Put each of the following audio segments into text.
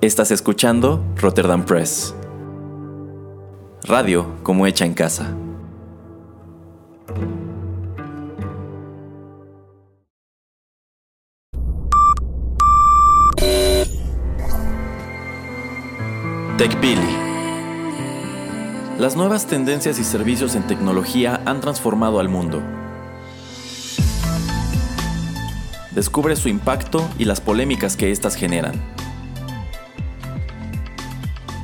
Estás escuchando Rotterdam Press. Radio como hecha en casa. TechPili. Las nuevas tendencias y servicios en tecnología han transformado al mundo. Descubre su impacto y las polémicas que éstas generan.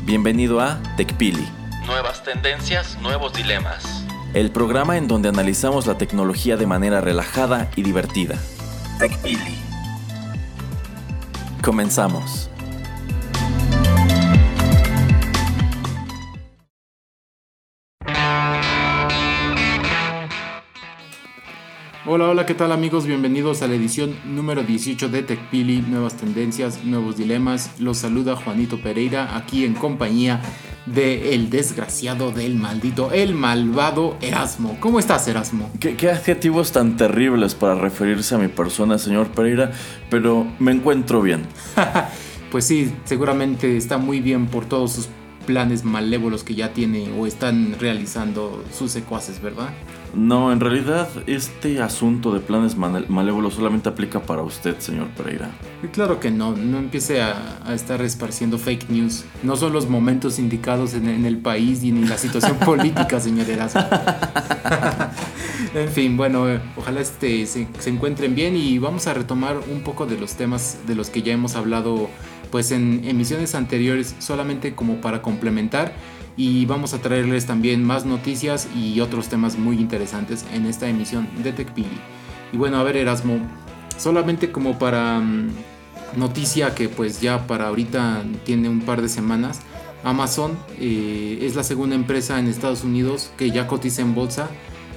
Bienvenido a TechPili. Nuevas tendencias, nuevos dilemas. El programa en donde analizamos la tecnología de manera relajada y divertida. TechPili. Comenzamos. Hola, hola, ¿qué tal amigos? Bienvenidos a la edición número 18 de TechPili, nuevas tendencias, nuevos dilemas. Los saluda Juanito Pereira aquí en compañía de el desgraciado del maldito, el malvado Erasmo. ¿Cómo estás, Erasmo? ¿Qué, qué adjetivos tan terribles para referirse a mi persona, señor Pereira, pero me encuentro bien. pues sí, seguramente está muy bien por todos sus planes malévolos que ya tiene o están realizando sus secuaces, ¿verdad? No, en realidad este asunto de planes malévolos solamente aplica para usted, señor Pereira. claro que no, no empiece a, estar esparciendo fake news. No son los momentos indicados en, el país y en la situación política, señor Erasmo. en fin, bueno, ojalá este, se, se encuentren bien y vamos a retomar un poco de los temas de los que ya hemos hablado pues en emisiones anteriores solamente como para complementar y vamos a traerles también más noticias y otros temas muy interesantes en esta emisión de TechPili. Y bueno, a ver Erasmo, solamente como para mm, noticia que pues ya para ahorita tiene un par de semanas, Amazon eh, es la segunda empresa en Estados Unidos que ya cotiza en bolsa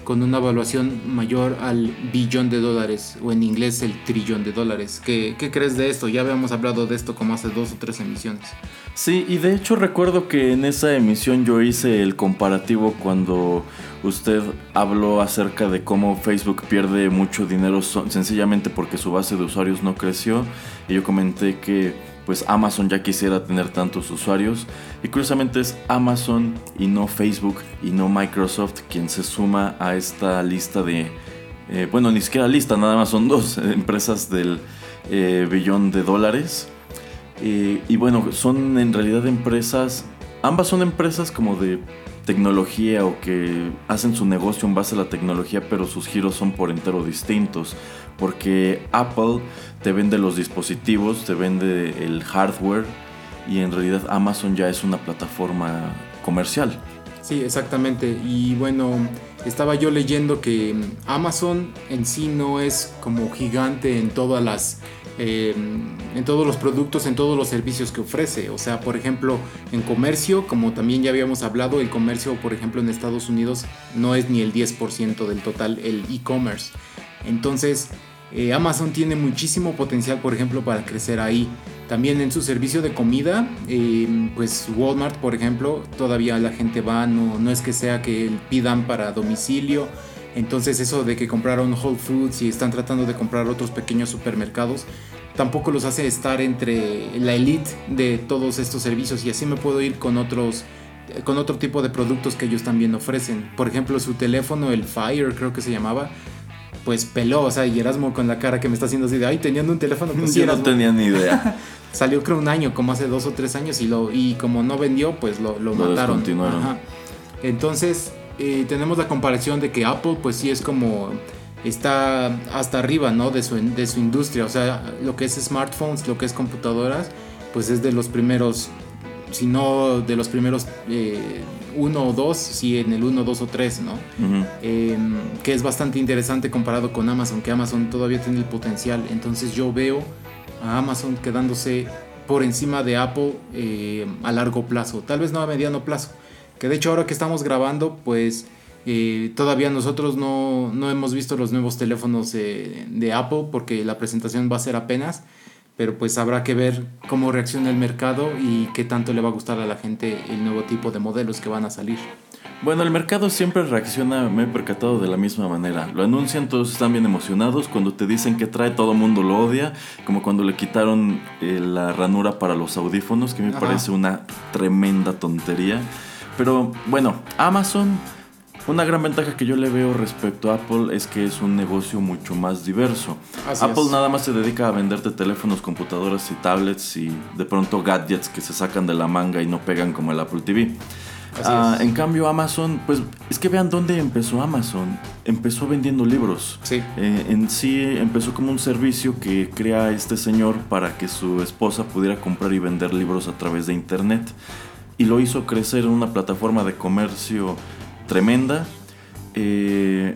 con una evaluación mayor al billón de dólares, o en inglés el trillón de dólares. ¿Qué, ¿Qué, crees de esto? Ya habíamos hablado de esto como hace dos o tres emisiones. Sí, y de hecho recuerdo que en esa emisión yo hice el comparativo cuando usted habló acerca de cómo Facebook pierde mucho dinero sencillamente porque su base de usuarios no creció, y yo comenté que pues Amazon ya quisiera tener tantos usuarios. Y curiosamente es Amazon y no Facebook y no Microsoft quien se suma a esta lista de... Eh, bueno, ni siquiera lista, nada más son dos empresas del eh, billón de dólares. Eh, y bueno, son en realidad empresas, ambas son empresas como de tecnología o que hacen su negocio en base a la tecnología, pero sus giros son por entero distintos. Porque Apple te vende los dispositivos, te vende el hardware y en realidad Amazon ya es una plataforma comercial. Sí, exactamente. Y bueno, estaba yo leyendo que Amazon en sí no es como gigante en todas las em, en todos los productos, en todos los servicios que ofrece. O sea, por ejemplo, en comercio, como también ya habíamos hablado, el comercio, por ejemplo, en Estados Unidos no es ni el 10% del total el e-commerce. Entonces, eh, Amazon tiene muchísimo potencial, por ejemplo, para crecer ahí. También en su servicio de comida, eh, pues Walmart, por ejemplo, todavía la gente va, no, no es que sea que pidan para domicilio. Entonces eso de que compraron Whole Foods y están tratando de comprar otros pequeños supermercados, tampoco los hace estar entre la elite de todos estos servicios. Y así me puedo ir con otros con otro tipo de productos que ellos también ofrecen. Por ejemplo, su teléfono, el Fire creo que se llamaba, pues peló, o sea, y Erasmo con la cara que me está haciendo así de, ay, teniendo un teléfono, pues Yo no tenía ni idea. Salió creo un año, como hace dos o tres años, y, lo, y como no vendió, pues lo, lo, mataron. Entonces, eh, tenemos la comparación de que Apple, pues sí es como, está hasta arriba, ¿no? De su, de su industria, o sea, lo que es smartphones, lo que es computadoras, pues es de los primeros, si no de los primeros... Eh, uno o dos, si en el uno, dos o tres, ¿no? Em, que es bastante interesante comparado con Amazon, que Amazon todavía tiene el potencial. Entonces yo veo a Amazon quedándose por encima de Apple eh, a largo plazo, tal vez no a mediano plazo. Que de hecho ahora que estamos grabando, pues eh, todavía nosotros no, no, hemos visto los nuevos teléfonos de Apple porque la presentación va a ser apenas pero pues habrá que ver cómo reacciona el mercado y qué tanto le va a gustar a la gente el nuevo tipo de modelos que van a salir. Bueno, el mercado siempre reacciona, me he percatado de la misma manera. Lo anuncian, todos están bien emocionados. Cuando te dicen que trae, todo el mundo lo odia. Como cuando le quitaron eh, la ranura para los audífonos, que me parece una tremenda tontería. Pero bueno, Amazon, una gran ventaja que yo le veo respecto a Apple es que es un negocio mucho más diverso. Apple nada más se dedica a venderte teléfonos, computadoras y tablets y de pronto gadgets que se sacan de la manga y no pegan como el Apple TV. Ah, en cambio, Amazon, pues es que vean dónde empezó Amazon. Empezó vendiendo libros. Sí. Eh, en sí empezó como un servicio que crea este señor para que su esposa pudiera comprar y vender libros a través de internet. Y lo hizo crecer en una plataforma de comercio tremenda. Eh,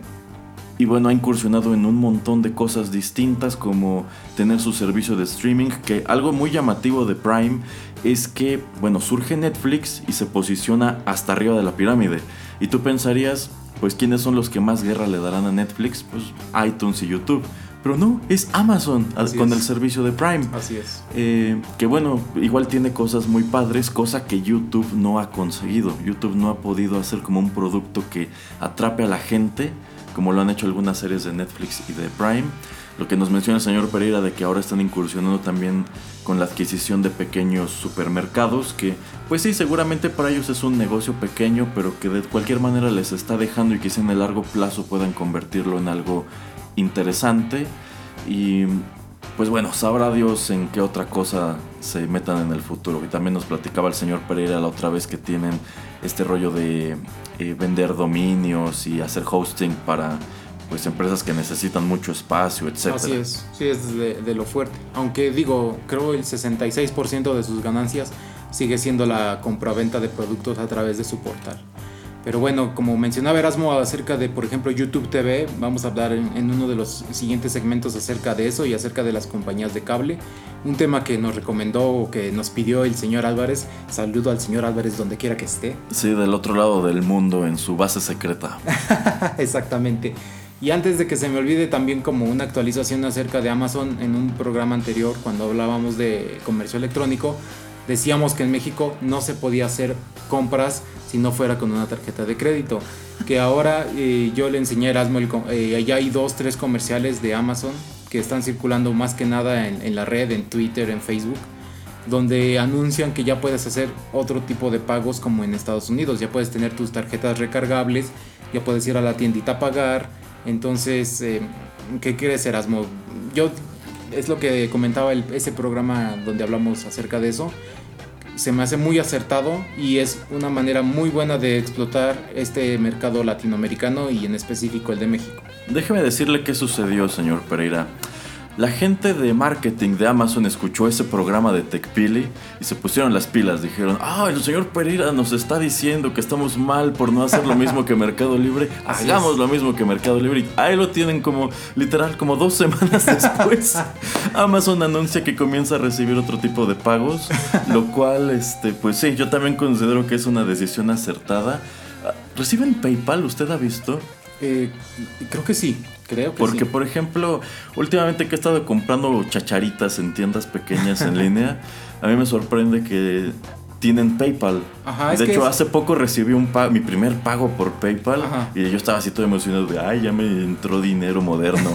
y bueno, ha incursionado en un montón de cosas distintas como tener su servicio de streaming, que algo muy llamativo de Prime es que, bueno, surge Netflix y se posiciona hasta arriba de la pirámide. Y tú pensarías, pues, ¿quiénes son los que más guerra le darán a Netflix? Pues iTunes y YouTube. Pero no, es Amazon con el servicio de Prime. Así es. Eh, que bueno, igual tiene cosas muy padres, cosa que YouTube no ha conseguido. YouTube no ha podido hacer como un producto que atrape a la gente como lo han hecho algunas series de Netflix y de Prime. Lo que nos menciona el señor Pereira de que ahora están incursionando también con la adquisición de pequeños supermercados, que pues sí, seguramente para ellos es un negocio pequeño, pero que de cualquier manera les está dejando y quizá en el largo plazo puedan convertirlo en algo interesante. Y pues bueno, sabrá Dios en qué otra cosa se metan en el futuro. Y también nos platicaba el señor Pereira la otra vez que tienen este rollo de eh, vender dominios y hacer hosting para pues empresas que necesitan mucho espacio, etc. Así es, sí es de, lo fuerte. Aunque digo, creo el 66% de sus ganancias sigue siendo la compraventa de productos a través de su portal. Pero bueno, como mencionaba Erasmo acerca de, por ejemplo, YouTube TV, vamos a hablar en, uno de los siguientes segmentos acerca de eso y acerca de las compañías de cable. Un tema que nos recomendó o que nos pidió el señor Álvarez. Saludo al señor Álvarez donde quiera que esté. Sí, del otro lado del mundo, en su base secreta. Exactamente. Y antes de que se me olvide también como una actualización acerca de Amazon en un programa anterior cuando hablábamos de comercio electrónico, decíamos que en México no se podía hacer compras si no fuera con una tarjeta de crédito. Que ahora eh, yo le enseñé a Erasmo, eh, allá hay dos, tres comerciales de Amazon que están circulando más que nada en, la red, en Twitter, en Facebook, donde anuncian que ya puedes hacer otro tipo de pagos como en Estados Unidos. Ya puedes tener tus tarjetas recargables, ya puedes ir a la tiendita a pagar. Entonces, eh, ¿qué quieres, Erasmo? Yo, es lo que comentaba ese programa donde hablamos acerca de eso se me hace muy acertado y es una manera muy buena de explotar este mercado latinoamericano y en específico el de México. Déjeme decirle qué sucedió, señor Pereira. La gente de marketing de Amazon escuchó ese programa de TechPili y se pusieron las pilas. Dijeron, ah, el señor Pereira nos está diciendo que estamos mal por no hacer lo mismo que Mercado Libre. Hagamos lo mismo que Mercado Libre. ahí lo tienen como, literal, como dos semanas después. Amazon anuncia que comienza a recibir otro tipo de pagos, lo cual, este, pues sí, yo también considero que es una decisión acertada. ¿Reciben PayPal? ¿Usted ha visto? Eh, creo que sí. Creo que Porque, por ejemplo, últimamente que he estado comprando chacharitas en tiendas pequeñas en línea, a mí me sorprende que tienen PayPal. de hecho, hace poco recibí un mi primer pago por PayPal y yo estaba así todo emocionado de, ay, ya me entró dinero moderno.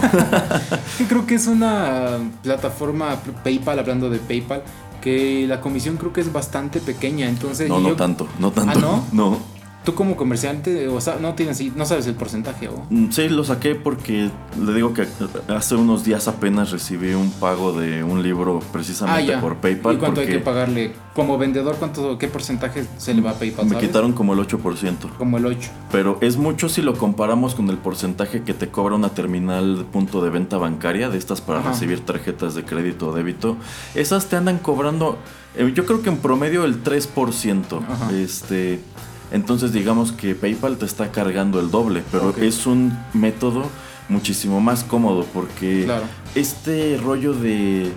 creo que es una plataforma PayPal, hablando de PayPal, que la comisión creo que es bastante pequeña, entonces... No, no tanto, no tanto. ¿Ah, no? No. Tú como comerciante, o sea, no tienes, no sabes el porcentaje, ¿o? Mm, sí, lo saqué porque le digo que hace unos días apenas recibí un pago de un libro precisamente ah, por PayPal. ¿Y cuánto hay que pagarle? Como vendedor, ¿cuánto, qué porcentaje se le va a PayPal? Me quitaron como el 8%. Como el 8. Pero es mucho si lo comparamos con el porcentaje que te cobra una terminal de punto de venta bancaria, de estas para recibir tarjetas de crédito o débito. Esas te andan cobrando, eh, yo creo que en promedio el 3%. Este entonces digamos que PayPal te está cargando el doble, pero es un método muchísimo más cómodo porque este rollo de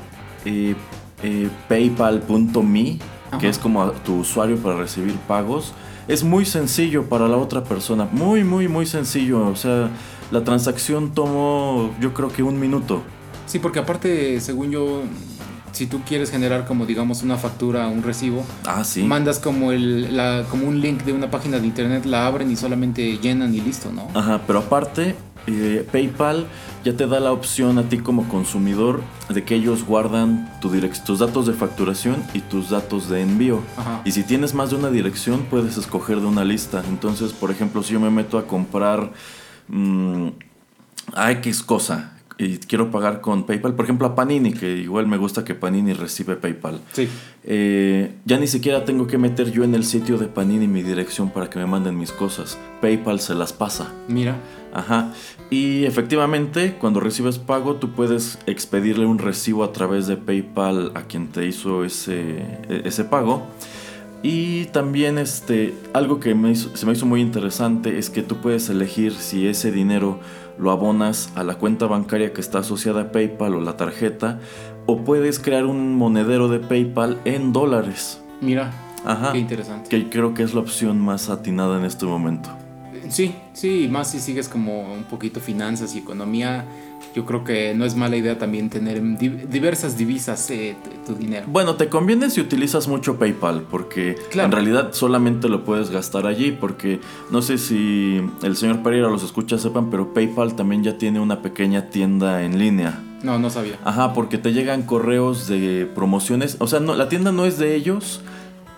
eh, eh, paypal.me, que es como tu usuario para recibir pagos, es muy sencillo para la otra persona, muy, muy, muy sencillo. O sea, la transacción tomó yo creo que un minuto. Sí, porque aparte, según yo, si tú quieres generar como digamos una factura, un recibo, ah, ¿sí? mandas como el la, como un link de una página de internet, la abren y solamente llenan y listo, ¿no? Ajá, pero aparte eh, PayPal ya te da la opción a ti como consumidor de que ellos guardan tu tus datos de facturación y tus datos de envío. Y si tienes más de una dirección, puedes escoger de una lista. Entonces, por ejemplo, si yo me meto a comprar mmm, a X cosa y quiero pagar con PayPal, por ejemplo a Panini, que igual me gusta que Panini recibe PayPal. Sí. Eh, ya ni siquiera tengo que meter yo en el sitio de Panini mi dirección para que me manden mis cosas. PayPal se las pasa. Mira. Ajá. Y efectivamente, cuando recibes pago, tú puedes expedirle un recibo a través de PayPal a quien te hizo ese, e, ese pago. Y también este, algo que me se me hizo muy interesante es que tú puedes elegir si ese dinero lo abonas a la cuenta bancaria que está asociada a PayPal o la tarjeta, o puedes crear un monedero de PayPal en dólares. Mira, Ajá, qué interesante. Que creo que es la opción más atinada en este momento. Sí, sí, más si sigues como un poquito finanzas y economía, yo creo que no es mala idea también tener diversas divisas eh, tu dinero. Bueno, te conviene si utilizas mucho PayPal, porque en realidad solamente lo puedes gastar allí, porque no sé si el señor Pereira los escucha, sepan, pero PayPal también ya tiene una pequeña tienda en línea. No, no sabía. Ajá, porque te llegan correos de promociones, o sea, no, la tienda no es de ellos,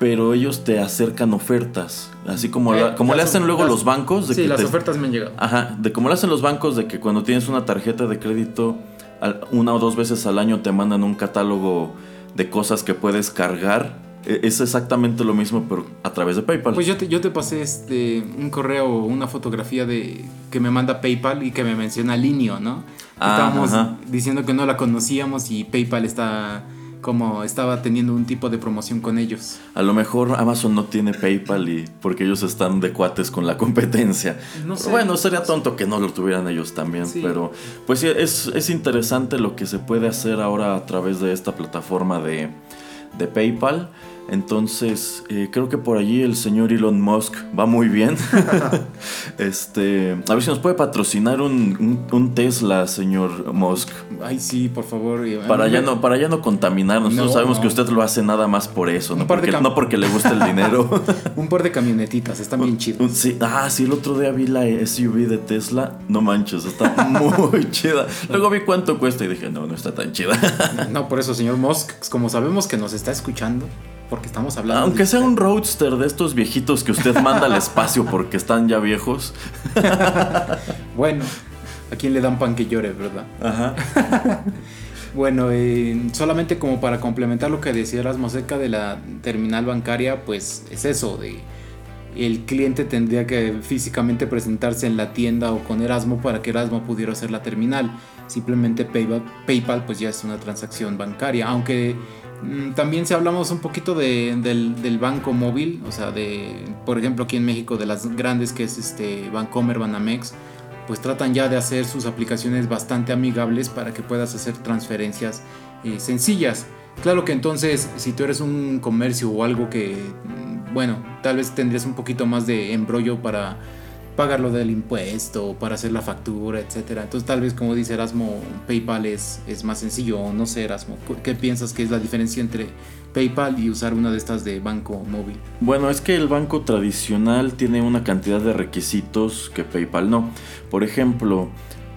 pero ellos te acercan ofertas. Así como, eh, como le hacen luego los bancos. De sí, las ofertas me han llegado. Ajá, de como le hacen los bancos de que cuando tienes una tarjeta de crédito, una o dos veces al año te mandan un catálogo de cosas que puedes cargar. E, es exactamente lo mismo, pero a través de PayPal. Pues yo te, yo te pasé este, un correo, una fotografía de que me manda PayPal y que me menciona Linio, ¿no? Ah, Estábamos diciendo que no la conocíamos y PayPal está como estaba teniendo un tipo de promoción con ellos. A lo mejor Amazon no tiene PayPal y porque ellos están de cuates con la competencia. No sé. Bueno, sería tonto que no lo tuvieran ellos también, pero pues sí, es, es, interesante lo que se puede hacer ahora a través de esta plataforma de, de PayPal. Entonces, eh, creo que por allí el señor Elon Musk va muy bien. este, a ver si nos puede patrocinar un, Tesla, señor Musk. Ay, sí, por favor. Para ya no, para ya no contaminarnos. Nosotros sabemos que usted lo hace nada más por eso, no porque, no porque, le gusta el dinero. un par de camionetitas, están bien chidas. Sí, ah, sí, el otro día vi la SUV de Tesla. No manches, está muy chida. Luego vi cuánto cuesta y dije, no, no está tan chida. no, por eso, señor Musk, como sabemos que nos está escuchando porque estamos hablando. Aunque sea un roadster de estos viejitos que usted manda al espacio porque están ya viejos. bueno, a quién le dan pan que llore, ¿verdad? Ajá. bueno, eh, solamente como para complementar lo que decía Erasmo acerca de la terminal bancaria, pues es eso, de el cliente tendría que físicamente presentarse en la tienda o con Erasmo para que Erasmo pudiera hacer la terminal. Simplemente PayPal, PayPal pues ya es una transacción bancaria, aunque también si hablamos un poquito del, banco móvil, o sea, de, por ejemplo, aquí en México, de las grandes que es este Bancomer, Banamex, pues tratan ya de hacer sus aplicaciones bastante amigables para que puedas hacer transferencias eh, sencillas. Claro que entonces, si tú eres un comercio o algo que, mm, bueno, tal vez tendrías un poquito más de embrollo para pagar lo del impuesto, para hacer la factura, etcétera. Entonces tal vez como dice Erasmo, PayPal es, es más sencillo, no sé Erasmo, ¿qué piensas que es la diferencia entre PayPal y usar una de estas de banco móvil? Bueno, es que el banco tradicional tiene una cantidad de requisitos que PayPal no. Por ejemplo,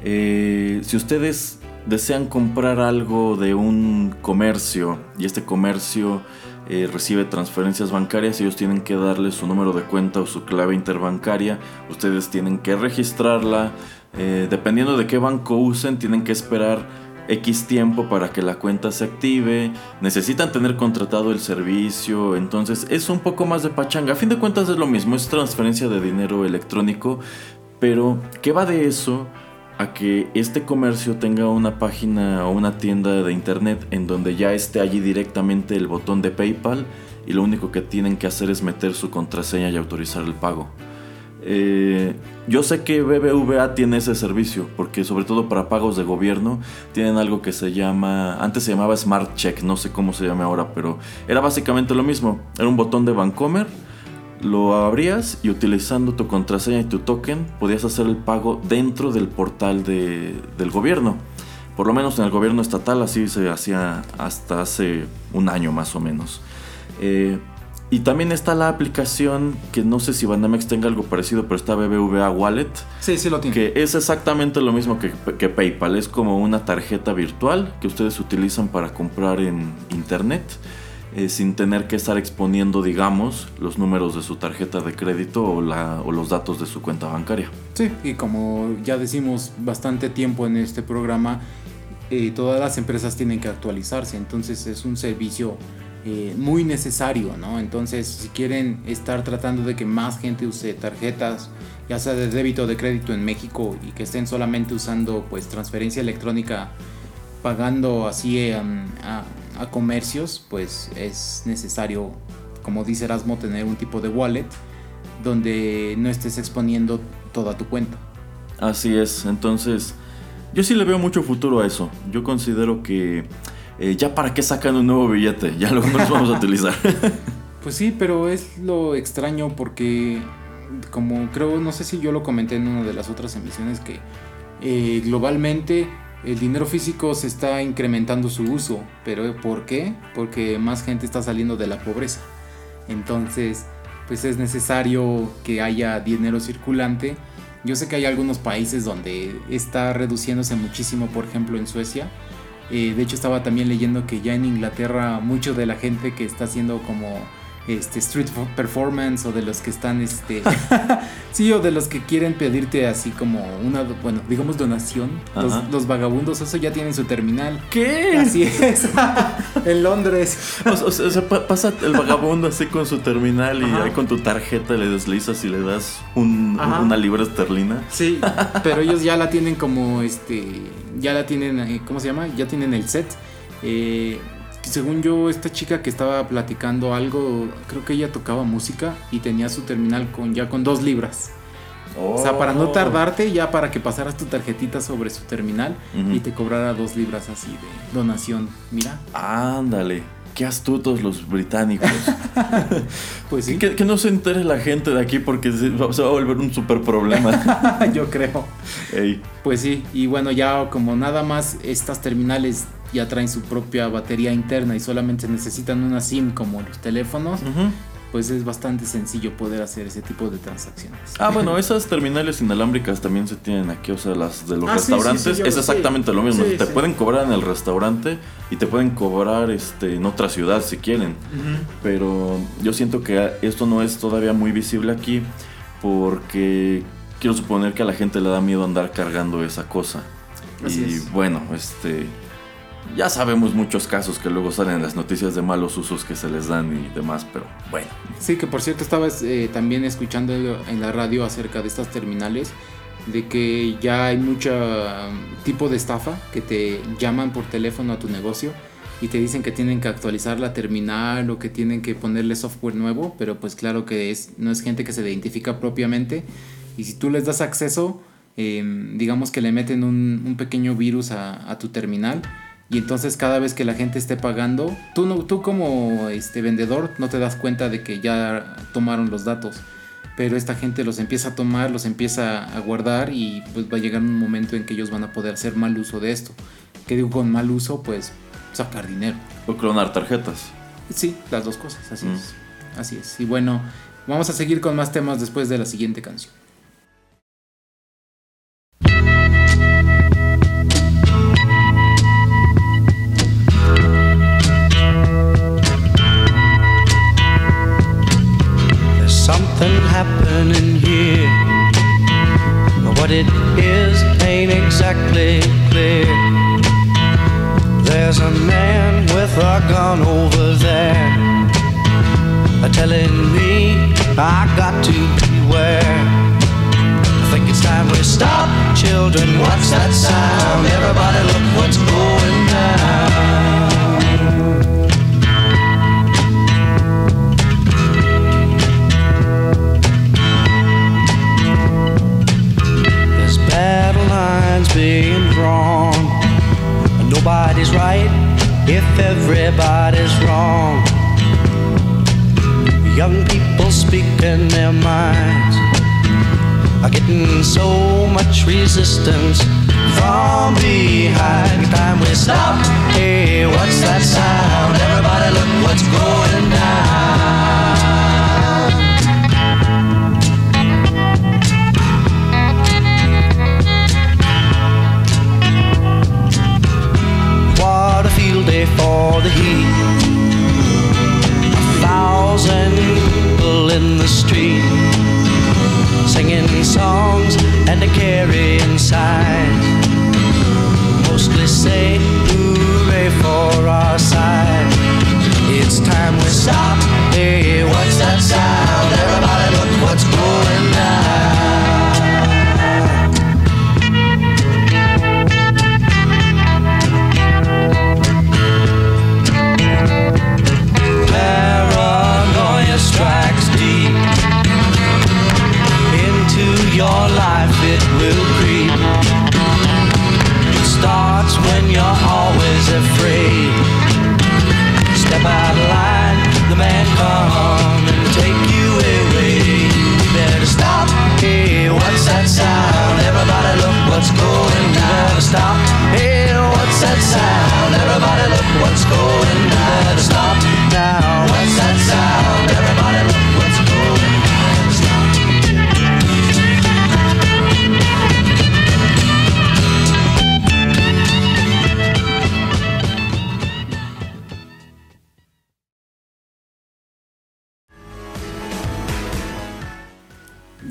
eh, si ustedes desean comprar algo de un comercio y este comercio eh, recibe transferencias bancarias, ellos tienen que darle su número de cuenta o su clave interbancaria, ustedes tienen que registrarla, eh, dependiendo de qué banco usen, tienen que esperar X tiempo para que la cuenta se active, necesitan tener contratado el servicio, entonces es un poco más de pachanga. A fin de cuentas es lo mismo, es transferencia de dinero electrónico, pero ¿qué va de eso? A que este comercio tenga una página o una tienda de internet en donde ya esté allí directamente el botón de PayPal y lo único que tienen que hacer es meter su contraseña y autorizar el pago. Eh, yo sé que BBVA tiene ese servicio porque sobre todo para pagos de gobierno tienen algo que se llama, antes se llamaba Smart Check, no sé cómo se llama ahora, pero era básicamente lo mismo, era un botón de Bancomer lo abrías y utilizando tu contraseña y tu token podías hacer el pago dentro del portal del gobierno. Por lo menos en el gobierno estatal así se hacía hasta hace un año más o menos. Eh, y también está la aplicación que no sé si Banamex tenga algo parecido, pero está BBVA Wallet. Sí, sí lo tiene. Que es exactamente lo mismo que, que, PayPal. Es como una tarjeta virtual que ustedes utilizan para comprar en internet. Eh, sin tener que estar exponiendo, digamos, los números de su tarjeta de crédito o, la, o los datos de su cuenta bancaria. Sí, y como ya decimos bastante tiempo en este programa, eh, todas las empresas tienen que actualizarse, entonces es un servicio eh, muy necesario, ¿no? Entonces, si quieren estar tratando de que más gente use tarjetas, ya sea de débito o de crédito en México y que estén solamente usando pues transferencia electrónica, pagando así em, a, a, comercios, pues es necesario, como dice Erasmo, tener un tipo de wallet donde no estés exponiendo toda tu cuenta. Así es, entonces yo sí le veo mucho futuro a eso. Yo considero que eh, ya para qué sacan un nuevo billete, ya lo vamos a utilizar. Pues sí, pero es lo extraño porque, como creo, no sé si yo lo comenté en una de las otras emisiones, que eh, globalmente el dinero físico se está incrementando su uso, pero ¿por qué? Porque más gente está saliendo de la pobreza. Entonces, pues es necesario que haya dinero circulante. Yo sé que hay algunos países donde está reduciéndose muchísimo, por ejemplo en Suecia, eh, de hecho estaba también leyendo que ya en Inglaterra mucho de la gente que está haciendo como este street performance o de los que están este sí o de los que quieren pedirte así como una bueno digamos donación los, vagabundos eso ya tienen su terminal. Qué así es en Londres. O, sea pasa el vagabundo así con su terminal y ahí con tu tarjeta le deslizas y le das una libra esterlina. Sí pero ellos ya la tienen como este ya la tienen eh, cómo se llama ya tienen el set. Eh, según yo, esta chica que estaba platicando algo, creo que ella tocaba música y tenía su terminal con ya con dos libras. O sea, para no oh. tardarte, ya para que pasaras tu tarjetita sobre su terminal y te cobrara dos libras así de donación. Mira. Ándale. Qué astutos los británicos. pues sí. Que, no se entere la gente de aquí porque se, va a volver un super problema. Yo creo. Pues sí. Y bueno, ya como nada más estas terminales ya traen su propia batería interna y solamente necesitan una SIM como los teléfonos, pues es bastante sencillo poder hacer ese tipo de transacciones. Ah, bueno, esas terminales inalámbricas también se tienen aquí, o sea, las de los ah, restaurantes, es exactamente lo mismo. te pueden cobrar en el restaurante y te pueden cobrar este, en otra ciudad si quieren, pero yo siento que esto no es todavía muy visible aquí porque quiero suponer que a la gente le da miedo andar cargando esa cosa. y bueno, este ya sabemos muchos casos que luego salen en las noticias de malos usos que se les dan y demás, pero bueno. Sí, que por cierto estabas eh, también escuchando en la radio acerca de estas terminales, de que ya hay mucho um, tipo de estafa que te llaman por teléfono a tu negocio y te dicen que tienen que actualizar la terminal o que tienen que ponerle software nuevo, pero pues claro que es, no es gente que se identifica propiamente y si tú les das acceso, em, digamos que le meten un, pequeño virus a, a tu terminal, y entonces cada vez que la gente esté pagando, tú, no, tú como este vendedor no te das cuenta de que ya tomaron los datos. Pero esta gente los empieza a tomar, los empieza a guardar y pues va a llegar un momento en que ellos van a poder hacer mal uso de esto. ¿Qué digo con mal uso? Pues sacar dinero. O clonar tarjetas. Sí, las dos cosas, así mm. es. Así es. Y bueno, vamos a seguir con más temas después de la siguiente canción.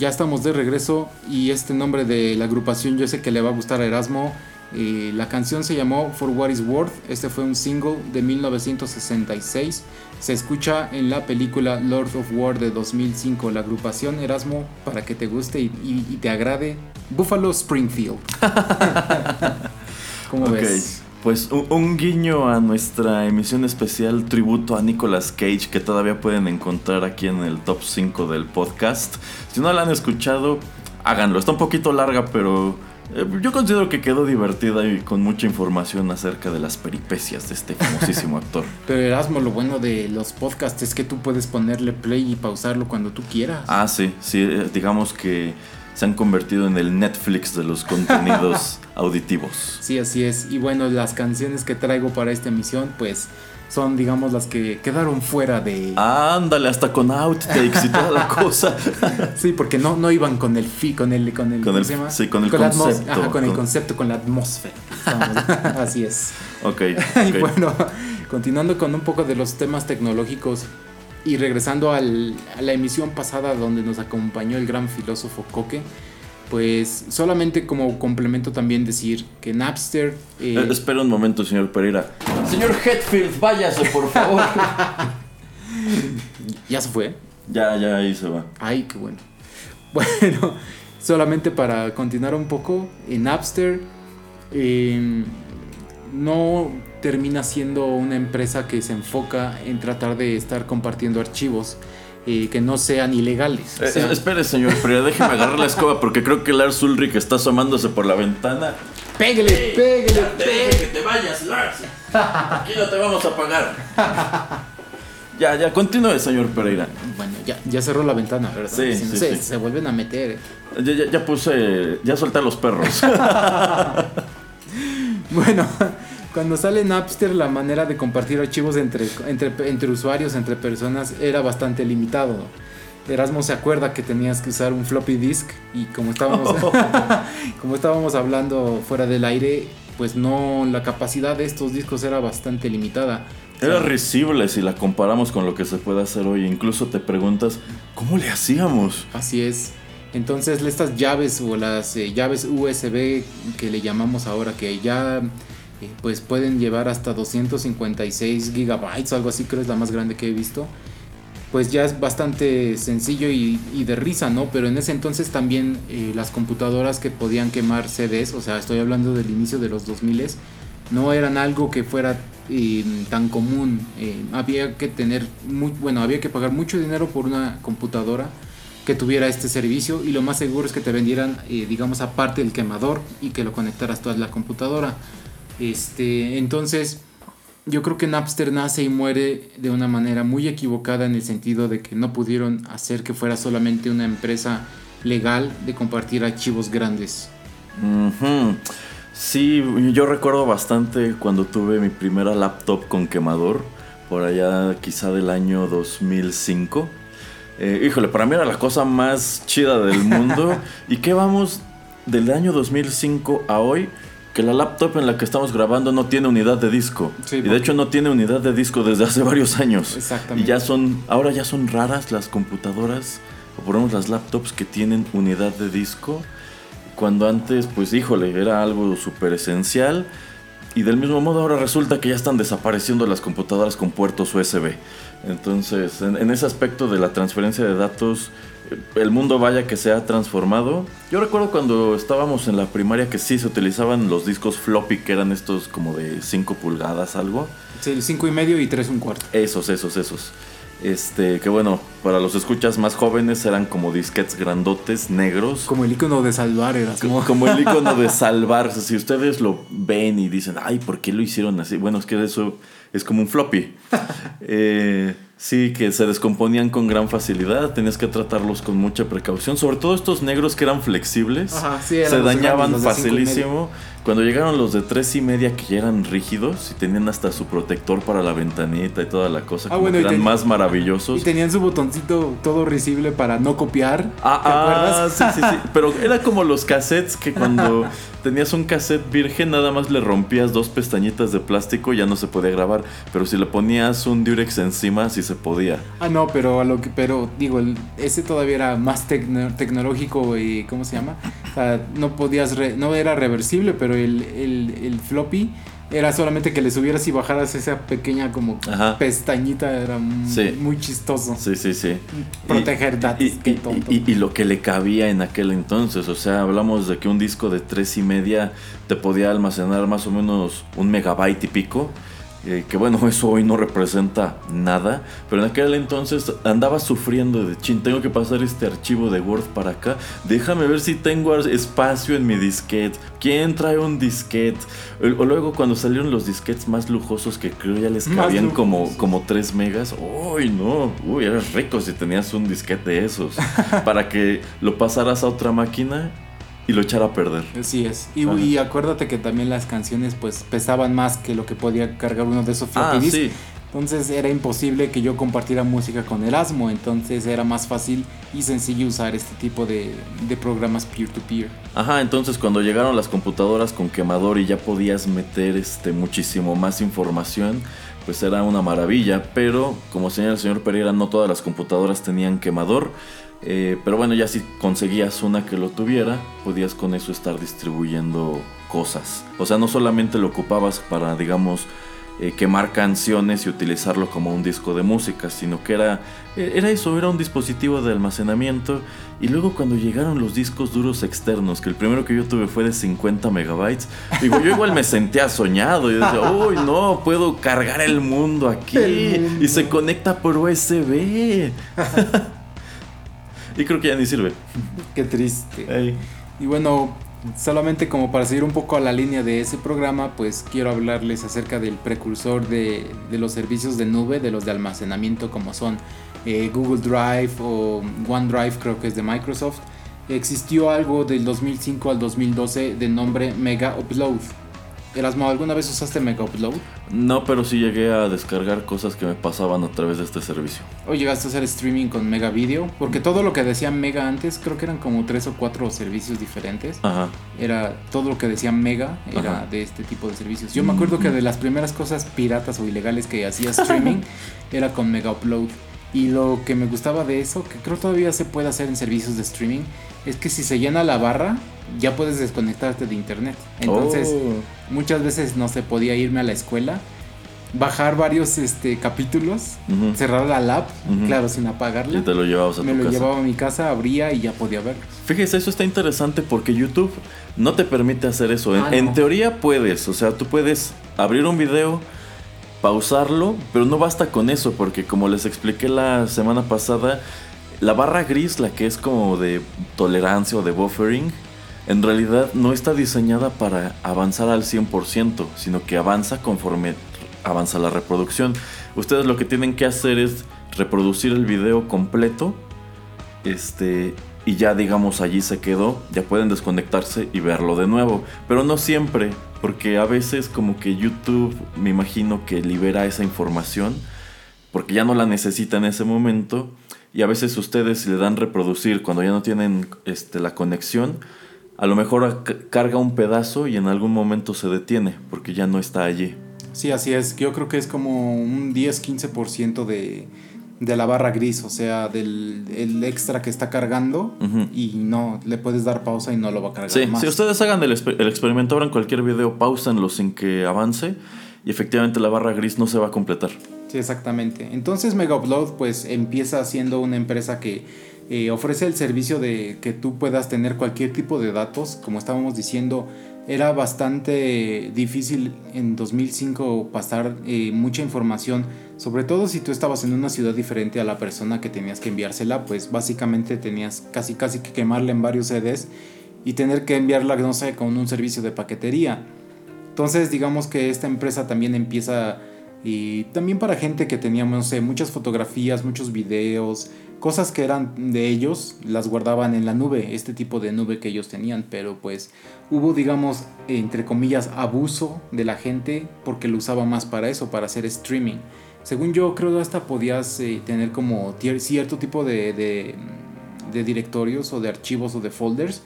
Ya estamos de regreso y este nombre de la agrupación yo sé que le va a gustar a Erasmo. Eh, la canción se llamó For What Is Worth. Este fue un single de 1966. Se escucha en la película Lord of War de 2005. La agrupación Erasmo, para que te guste y, te agrade, Buffalo Springfield. ¿Cómo ves? Pues un, guiño a nuestra emisión especial tributo a Nicolas Cage que todavía pueden encontrar aquí en el top 5 del podcast. Si no la han escuchado, háganlo. Está un poquito larga, pero eh, yo considero que quedó divertida y con mucha información acerca de las peripecias de este famosísimo actor. Pero Erasmo, lo bueno de los podcasts es que tú puedes ponerle play y pausarlo cuando tú quieras. Ah, sí, sí, eh, digamos que se han convertido en el Netflix de los contenidos auditivos. Sí, así es. Y bueno, las canciones que traigo para esta emisión, pues son, digamos, las que quedaron fuera de. Ándale, hasta con outtakes y toda la cosa. sí, porque no, no iban con el fi, con el, con el, con el Sí, con el concepto. Ajá, con, el concepto, con la atmósfera. así es. Ok. y bueno, continuando con un poco de los temas tecnológicos y regresando a la emisión pasada donde nos acompañó el gran filósofo Coque, pues solamente como complemento también decir que Napster... Eh, eh, espera un momento, señor Pereira. Señor Hetfield, váyase, por favor. ¿Ya se fue? Ya, ya, ahí se va. Ay, qué bueno. Bueno, solamente para continuar un poco, en Napster em, no termina siendo una empresa que se enfoca en tratar de estar compartiendo archivos eh, que no sean ilegales. Eh, espere, señor, pero déjeme agarrar la escoba porque creo que Lars Ulrich está asomándose por la ventana. Pégale, pégale, te que te vayas, Lars. Aquí no te vamos a pagar. Ya, ya, continúe, señor Pereira. Bueno, ya, ya cerró la ventana, ¿verdad? Sí, sí, se, se, vuelven a meter. Ya, ya, ya puse, ya solté a los perros. bueno, cuando sale Napster la manera de compartir archivos entre, entre, usuarios, entre personas, era bastante limitado. Erasmo se acuerda que tenías que usar un floppy disk y como estábamos, como estábamos hablando fuera del aire, pues no, la capacidad de estos discos era bastante limitada. Era risible si la comparamos con lo que se puede hacer hoy. Incluso te preguntas, ¿cómo le hacíamos? Así es. Entonces estas llaves o las eh, llaves USB que le llamamos ahora, que ya pues pueden llevar hasta 256 gigabytes algo así, creo es la más grande que he visto. Pues ya es bastante sencillo y, de risa, ¿no? Pero en ese entonces también eh, las computadoras que podían quemar CDs, o sea, estoy hablando del inicio de los 2000 no eran algo que fuera eh, tan común. Eh, había que tener, bueno, había que pagar mucho dinero por una computadora que tuviera este servicio y lo más seguro es que te vendieran, digamos, aparte el quemador y que lo conectaras toda la computadora. Este, entonces, yo creo que Napster nace y muere de una manera muy equivocada en el sentido de que no pudieron hacer que fuera solamente una empresa legal de compartir archivos grandes. Sí, yo recuerdo bastante cuando tuve mi primera laptop con quemador, por allá quizá del año 2005. Eh, híjole, para mí era la cosa más chida del mundo. ¿Y qué vamos del año 2005 a hoy? Que la laptop en la que estamos grabando no tiene unidad de disco. y de hecho no tiene unidad de disco desde hace varios años. Exactamente. Y ya son, ahora ya son raras las computadoras, o por lo menos las laptops que tienen unidad de disco. Cuando antes, pues híjole, era algo súper esencial. Y del mismo modo ahora resulta que ya están desapareciendo las computadoras con puertos USB. Entonces, en, ese aspecto de la transferencia de datos, el mundo vaya que se ha transformado. Yo recuerdo cuando estábamos en la primaria que sí se utilizaban los discos floppy, que eran estos como de 5 pulgadas, algo. Sí, 5 y medio y 3 un cuarto. Esos, esos, esos. Este, que bueno, para los escuchas más jóvenes eran como disquets grandotes, negros. Como el icono de salvar era. Como, como el icono de salvar. Si ustedes lo ven y dicen, ay, ¿por qué lo hicieron así? Bueno, es que eso es como un floppy. eh, Sí, que se descomponían con gran facilidad, tenías que tratarlos con mucha precaución, sobre todo estos negros que eran flexibles, se dañaban facilísimo. Cuando llegaron los de tres y media que ya eran rígidos y tenían hasta su protector para la ventanita y toda la cosa, ah, que eran más maravillosos. Y tenían su botoncito todo risible para no copiar. Ah, ¿te ah, sí, sí, sí. Pero era como los cassettes que cuando tenías un cassette virgen nada más le rompías dos pestañitas de plástico y ya no se podía grabar. Pero si le ponías un Durex encima, sí se podía. Ah, no, pero a lo que, pero digo, ese todavía era más tecnológico y ¿cómo se llama? O sea, no podías, no era reversible, pero el, floppy era solamente que le subieras y bajaras esa pequeña como pestañita, era muy, chistoso. Sí, sí, sí. Proteger datos, y, Y, lo que le cabía en aquel entonces, o sea, hablamos de que un disco de tres y media te podía almacenar más o menos un megabyte y pico. Eh, que bueno, eso hoy no representa nada, pero en aquel entonces andaba sufriendo de chin, tengo que pasar este archivo de Word para acá, déjame ver si tengo espacio en mi disquete, ¿quién trae un disquete? O, luego cuando salieron los disquetes más lujosos que creo ya les cabían como, como 3 megas, uy no, uy, eras rico si tenías un disquete de esos, para que lo pasaras a otra máquina y lo echara a perder. Así es. Y, acuérdate que también las canciones pues pesaban más que lo que podía cargar uno de esos floppy ah, Sí. Entonces era imposible que yo compartiera música con Erasmo, entonces era más fácil y sencillo usar este tipo de, de programas peer-to-peer. Ajá, entonces cuando llegaron las computadoras con quemador y ya podías meter este, muchísimo más información, pues era una maravilla, pero como señala el señor Pereira, no todas las computadoras tenían quemador. Eh, pero bueno, ya si conseguías una que lo tuviera, podías con eso estar distribuyendo cosas. O sea, no solamente lo ocupabas para, digamos, eh, quemar canciones y utilizarlo como un disco de música, sino que era, eh, era eso, era un dispositivo de almacenamiento. Y luego cuando llegaron los discos duros externos, que el primero que yo tuve fue de 50 megabytes, digo, yo igual me sentía soñado. Y decía, uy, no, puedo cargar el mundo aquí. Y se conecta por USB. Y creo que ya ni sirve. Qué triste. Y bueno, solamente como para seguir un poco a la línea de ese programa, pues quiero hablarles acerca del precursor de, los servicios de nube, de los de almacenamiento como son eh, Google Drive o OneDrive, creo que es de Microsoft. Existió algo del 2005 al 2012 de nombre Mega Upload Erasmo, ¿alguna vez usaste Mega Upload? No, pero sí llegué a descargar cosas que me pasaban a través de este servicio. ¿O llegaste a hacer streaming con Mega Video? Porque todo lo que decía Mega antes, creo que eran como tres o cuatro servicios diferentes. Ajá. Era todo lo que decía Mega, era de este tipo de servicios. Yo me acuerdo que de las primeras cosas piratas o ilegales que hacía streaming era con Mega Upload. Y lo que me gustaba de eso, que creo todavía se puede hacer en servicios de streaming, es que si se llena la barra, ya puedes desconectarte de internet. Entonces, oh. muchas veces no se podía irme a la escuela, bajar varios este, capítulos, cerrar la lab, claro, sin apagarla. Y te lo llevabas a Me lo llevaba a mi casa, abría y ya podía verlo. Fíjese, eso está interesante porque YouTube no te permite hacer eso. en, ah, teoría puedes, o sea, tú puedes abrir un video, pausarlo, pero no basta con eso porque como les expliqué la semana pasada, la barra gris, la que es como de tolerancia o de buffering, en realidad no está diseñada para avanzar al 100%, sino que avanza conforme avanza la reproducción. Ustedes lo que tienen que hacer es reproducir el video completo, este, y ya digamos allí se quedó, ya pueden desconectarse y verlo de nuevo. Pero no siempre, porque a veces como que YouTube me imagino que libera esa información, porque ya no la necesita en ese momento, y a veces ustedes le dan reproducir cuando ya no tienen este, la conexión, a lo mejor carga un pedazo y en algún momento se detiene, porque ya no está allí. Sí, así es. Yo creo que es como un 10-15% de de la barra gris, o sea, del el extra que está cargando y no le puedes dar pausa y no lo va a cargar sí, Si ustedes hagan el, el experimento, abran cualquier video, pausenlo sin que avance y efectivamente la barra gris no se va a completar. Sí, exactamente. Entonces Mega Upload pues empieza siendo una empresa que eh, ofrece el servicio de que tú puedas tener cualquier tipo de datos, como estábamos diciendo, era bastante difícil en 2005 pasar eh, mucha información, sobre todo si tú estabas en una ciudad diferente a la persona que tenías que enviársela, pues básicamente tenías casi casi que quemarla en varios CDs y tener que enviarla, no sé, con un servicio de paquetería. Entonces digamos que esta empresa también empieza y también para gente que teníamos, no sé, muchas fotografías, muchos videos, cosas que eran de ellos, las guardaban en la nube, este tipo de nube que ellos tenían, pero pues hubo, digamos, entre comillas, abuso de la gente porque lo usaba más para eso, para hacer streaming. Según yo, creo que hasta podías eh, tener como cierto tipo de, directorios o de archivos o de folders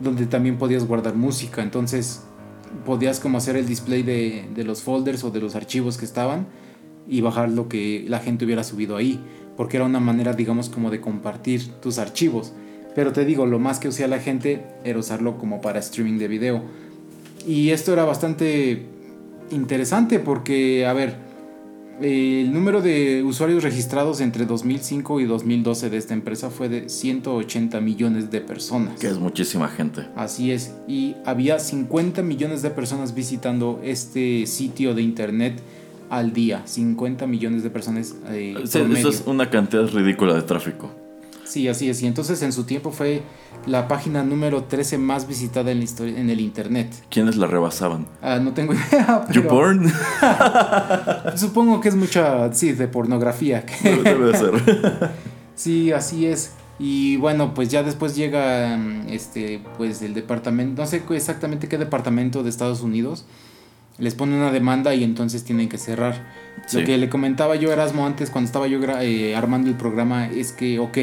donde también podías guardar música, entonces podías como hacer el display de, los folders o de los archivos que estaban y bajar lo que la gente hubiera subido ahí, porque era una manera, digamos, como de compartir tus archivos. Pero te digo, lo más que usaba la gente era usarlo como para streaming de video. Y esto era bastante interesante porque, a ver, el número de usuarios registrados entre 2005 y 2012 de esta empresa fue de 180 millones de personas. Que es muchísima gente. Así es. Y había 50 millones de personas visitando este sitio de internet al día. 50 millones de personas. Eh, eso es una cantidad ridícula de tráfico. Sí, así es. Y entonces en su tiempo fue la página número 13 más visitada en, la historia, en el internet. ¿Quiénes la rebasaban? Ah, no tengo idea. Pero... ¿YouPorn? Supongo que es mucha, sí, de pornografía. Debe de ser. sí, así es. Y bueno, pues ya después llega este, pues el departamento, no sé exactamente qué departamento de Estados Unidos, les pone una demanda y entonces tienen que cerrar. Lo que le comentaba yo Erasmo antes cuando estaba yo eh, armando el programa es que, ok,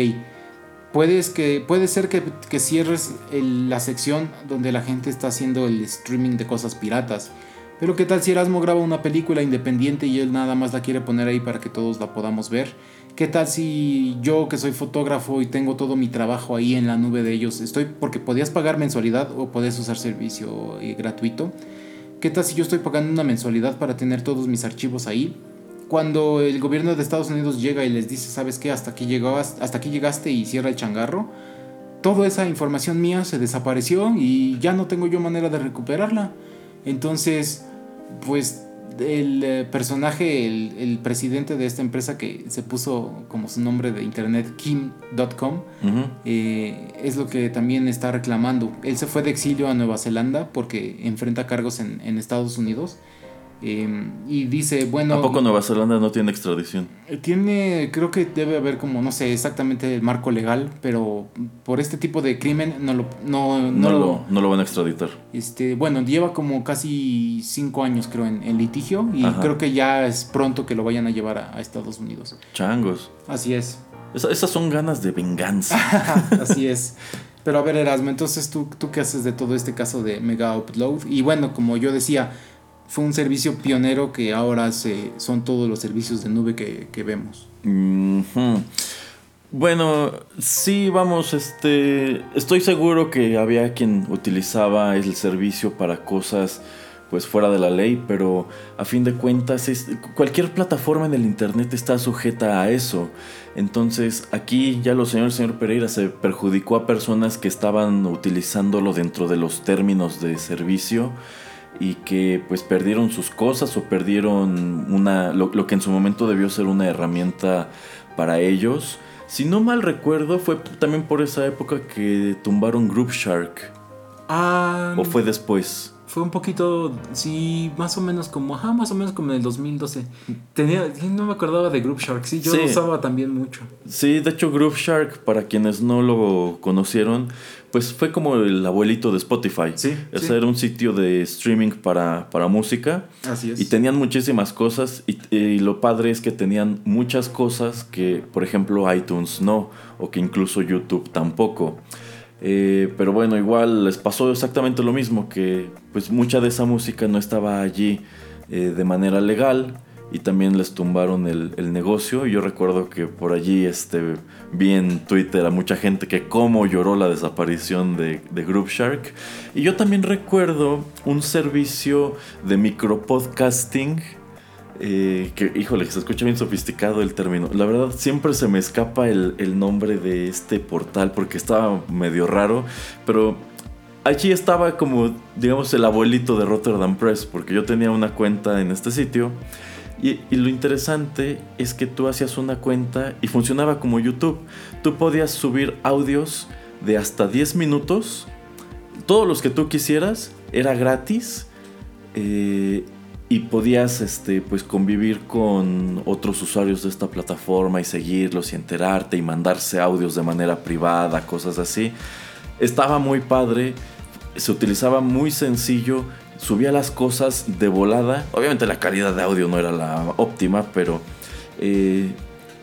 Puedes que, puede ser que, cierres la sección donde la gente está haciendo el streaming de cosas piratas. Pero qué tal si Erasmo graba una película independiente y él nada más la quiere poner ahí para que todos la podamos ver. ¿Qué tal si yo que soy fotógrafo y tengo todo mi trabajo ahí en la nube de ellos, estoy porque podías pagar mensualidad o podías usar servicio eh, gratuito? ¿Qué tal si yo estoy pagando una mensualidad para tener todos mis archivos ahí? cuando el gobierno de Estados Unidos llega y les dice, ¿sabes qué? Hasta aquí, hasta aquí llegaste y cierra el changarro, toda esa información mía se desapareció y ya no tengo yo manera de recuperarla. Entonces, pues el eh, personaje, el, presidente de esta empresa que se puso como su nombre de internet, Kim.com, eh, es lo que también está reclamando. Él se fue de exilio a Nueva Zelanda porque enfrenta cargos en, en Estados Unidos Em, y dice, bueno... ¿A poco Nueva Zelanda no tiene extradición? Eh, tiene, creo que debe haber como, no sé exactamente el marco legal, pero por este tipo de crimen no lo... No, no, lo, no lo, van a extraditar. Este, bueno, lleva como casi cinco años creo en, litigio y creo que ya es pronto que lo vayan a llevar a, Estados Unidos. Changos. Así es. esas son ganas de venganza. Así es. Pero a ver, Erasmo, entonces ¿tú, tú qué haces de todo este caso de Mega Upload. Y bueno, como yo decía, fue un servicio pionero que ahora se, son todos los servicios de nube que, vemos. Bueno, sí, vamos, este, estoy seguro que había quien utilizaba el servicio para cosas pues fuera de la ley, pero a fin de cuentas cualquier plataforma en el internet está sujeta a eso. Entonces aquí ya lo señor señor Pereira se perjudicó a personas que estaban utilizándolo dentro de los términos de servicio y que pues perdieron sus cosas o perdieron una lo, que en su momento debió ser una herramienta para ellos. Si no mal recuerdo, fue también por esa época que tumbaron Group Shark. Ah, ¿O fue después? fue un poquito, sí, más o menos como, ajá, más o menos como en el 2012. Tenía, no me acordaba de Group Shark, sí, yo lo usaba también mucho. Sí, de hecho Group Shark, para quienes no lo conocieron, pues fue como el abuelito de Spotify. Sí. Ese era un sitio de streaming para, para música. Así es. Y tenían muchísimas cosas. Y, y, lo padre es que tenían muchas cosas que, por ejemplo, iTunes no. O que incluso YouTube tampoco. Eh, pero bueno, igual les pasó exactamente lo mismo, que pues mucha de esa música no estaba allí eh, de manera legal y también les tumbaron el, el, negocio. Yo recuerdo que por allí este, vi en Twitter a mucha gente que cómo lloró la desaparición de, de Group Shark. Y yo también recuerdo un servicio de micropodcasting eh, que, híjole, se escucha bien sofisticado el término. La verdad, siempre se me escapa el, el, nombre de este portal porque estaba medio raro, pero allí estaba como, digamos, el abuelito de Rotterdam Press, porque yo tenía una cuenta en este sitio. Y, lo interesante es que tú hacías una cuenta y funcionaba como YouTube. Tú podías subir audios de hasta 10 minutos, todos los que tú quisieras, era gratis. Eh, y podías este, pues, convivir con otros usuarios de esta plataforma y seguirlos y enterarte y mandarse audios de manera privada, cosas así. Estaba muy padre, se utilizaba muy sencillo, subía las cosas de volada. Obviamente la calidad de audio no era la óptima, pero eh,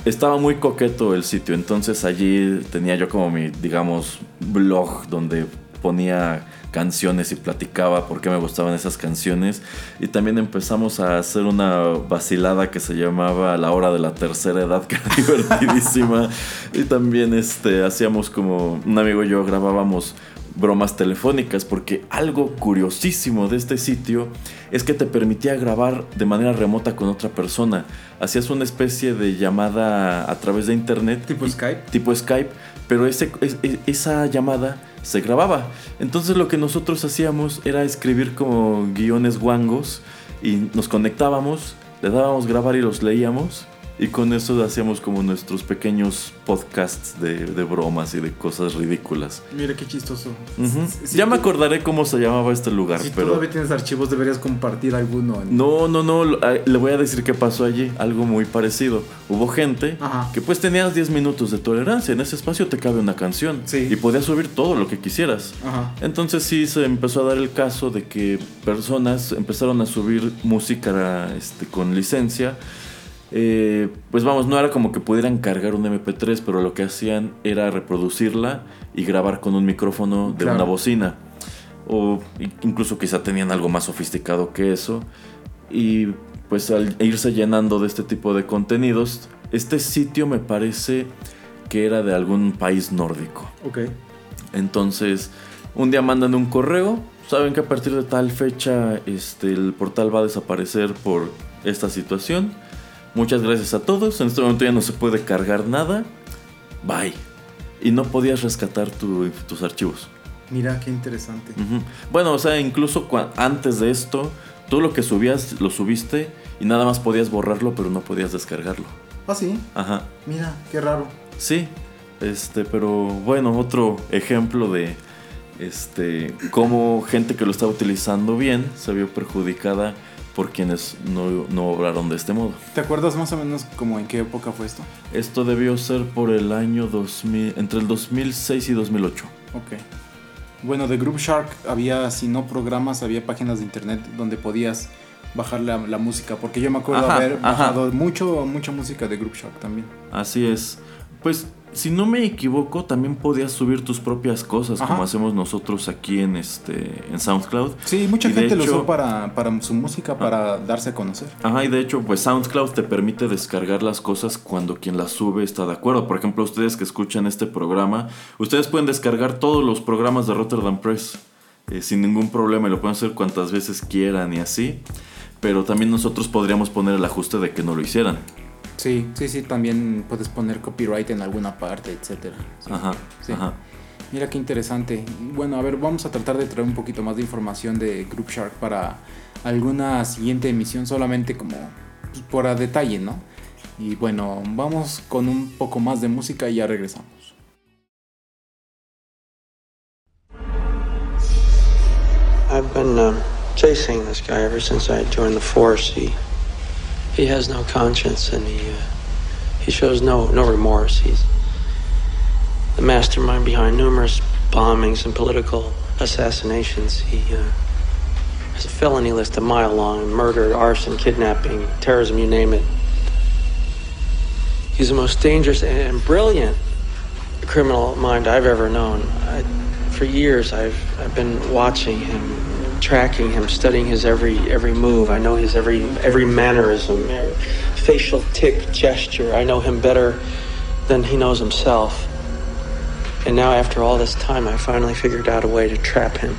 estaba muy coqueto el sitio. Entonces allí tenía yo como mi, digamos, blog donde ponía canciones y platicaba por qué me gustaban esas canciones. Y también empezamos a hacer una vacilada que se llamaba La Hora de la Tercera Edad, que era divertidísima. y también este, hacíamos como un amigo y yo grabábamos bromas telefónicas, porque algo curiosísimo de este sitio es que te permitía grabar de manera remota con otra persona. Hacías una especie de llamada a través de internet. Tipo Skype. Tipo Skype, pero ese, esa llamada se grababa. Entonces lo que nosotros hacíamos era escribir como guiones guangos y nos conectábamos, le dábamos grabar y los leíamos. Y con eso hacíamos como nuestros pequeños podcasts de, de bromas y de cosas ridículas. Mira qué chistoso. Uh -huh. sí, ya me acordaré cómo se llamaba este lugar. Si pero... todavía tienes archivos, deberías compartir alguno. En... No, no, no. Le voy a decir qué pasó allí. Algo muy parecido. Hubo gente Ajá. que pues tenías 10 minutos de tolerancia. En ese espacio te cabe una canción. Sí. Y podías subir todo lo que quisieras. Ajá. Entonces sí se empezó a dar el caso de que personas empezaron a subir música este, con licencia. Eh, pues vamos, no era como que pudieran cargar un MP3, pero lo que hacían era reproducirla y grabar con un micrófono de Claro. una bocina. O incluso quizá tenían algo más sofisticado que eso. Y pues al irse llenando de este tipo de contenidos, este sitio me parece que era de algún país nórdico. Ok. Entonces, un día mandan un correo, saben que a partir de tal fecha este, el portal va a desaparecer por esta situación. Muchas gracias a todos, en este momento ya no se puede cargar nada. Bye. Y no podías rescatar tu- tus archivos. Mira qué interesante. Bueno, o sea, incluso antes de esto, tú lo que subías lo subiste y nada más podías borrarlo, pero no podías descargarlo. Ah, sí. Ajá. Mira, qué raro. Sí, este, pero bueno, otro ejemplo de este cómo gente que lo estaba utilizando bien se vio perjudicada por quienes no, no obraron de este modo. ¿Te acuerdas más o menos como en qué época fue esto? Esto debió ser por el año 2000, entre el 2006 y 2008. Ok. Bueno, de Group Shark había, si no programas, había páginas de internet donde podías bajar la, la música. Porque yo me acuerdo Ajá, haber ajá. bajado mucho, mucha música de Group Shark también. Así es. Pues, si no me equivoco, también podías subir tus propias cosas, Ajá. como hacemos nosotros aquí en este en SoundCloud. Sí, mucha Y gente lo hecho- usó para, para su música, para darse a conocer. Ajá, y de hecho, pues SoundCloud te permite descargar las cosas cuando quien las sube está de acuerdo. Por ejemplo, ustedes que escuchan este programa, ustedes pueden descargar todos los programas de Rotterdam Press eh, sin ningún problema y lo pueden hacer cuantas veces quieran y así. Pero también nosotros podríamos poner el ajuste de que no lo hicieran. Sí, sí, sí, también puedes poner copyright en alguna parte, etcétera. Sí. Ajá, Sí. ajá. Mira qué interesante. Bueno, a ver, vamos a tratar de traer un poquito más de información de Group Shark para alguna siguiente emisión, solamente como pues, por a detalle, ¿no? Y bueno, vamos con un poco más de música y ya regresamos. I've been um, chasing this guy ever since I joined the force. He he has no conscience and he uh, he shows no no remorse. He's the mastermind behind numerous bombings and political assassinations. He uh, has a felony list a mile long: murder, arson, kidnapping, terrorism, you name it. He's the most dangerous and brilliant criminal mind I've ever known. I, for years, I've I've been watching him, tracking him, studying his every every move. I know his every every mannerism, facial tick, gesture. I know him better than he knows himself. And now, after all this time, I finally figured out a way to trap him.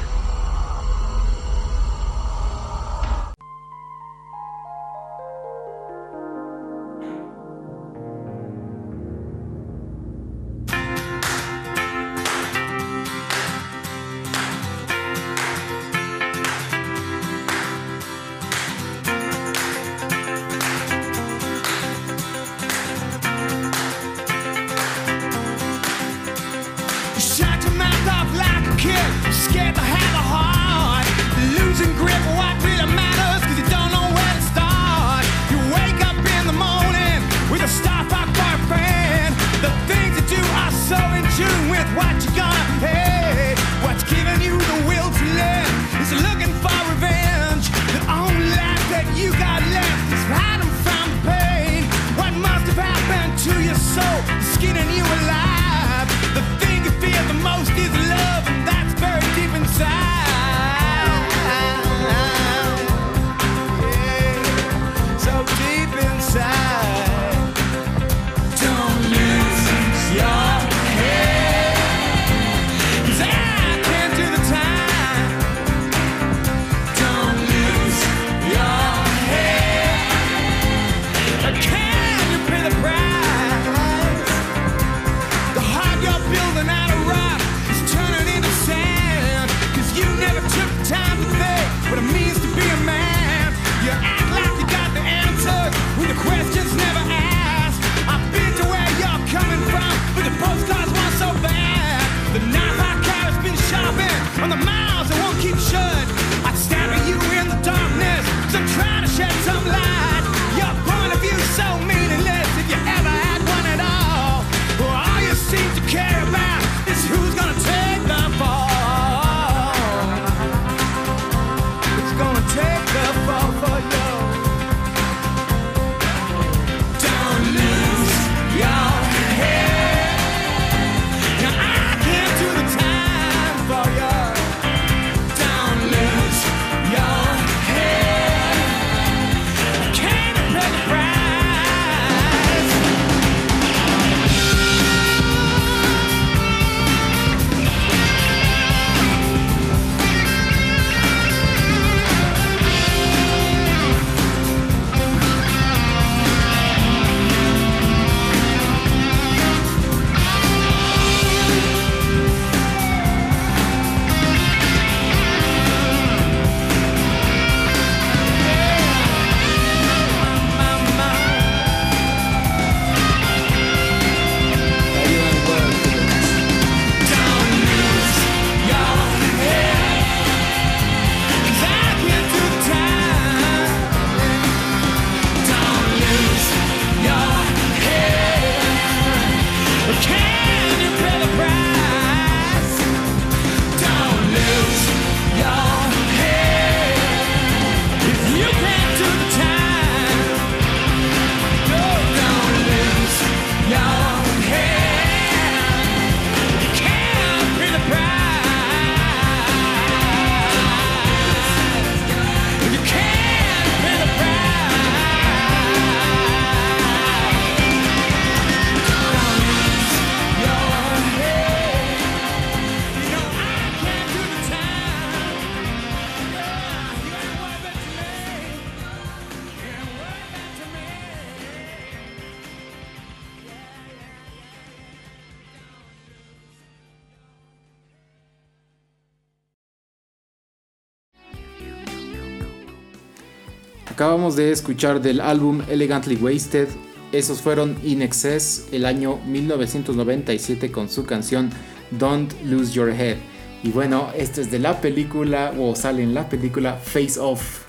Acabamos de escuchar del álbum Elegantly Wasted. Esos fueron In Excess el año 1997 con su canción Don't Lose Your Head. Y bueno, esto es de la película, o sale en la película Face Off.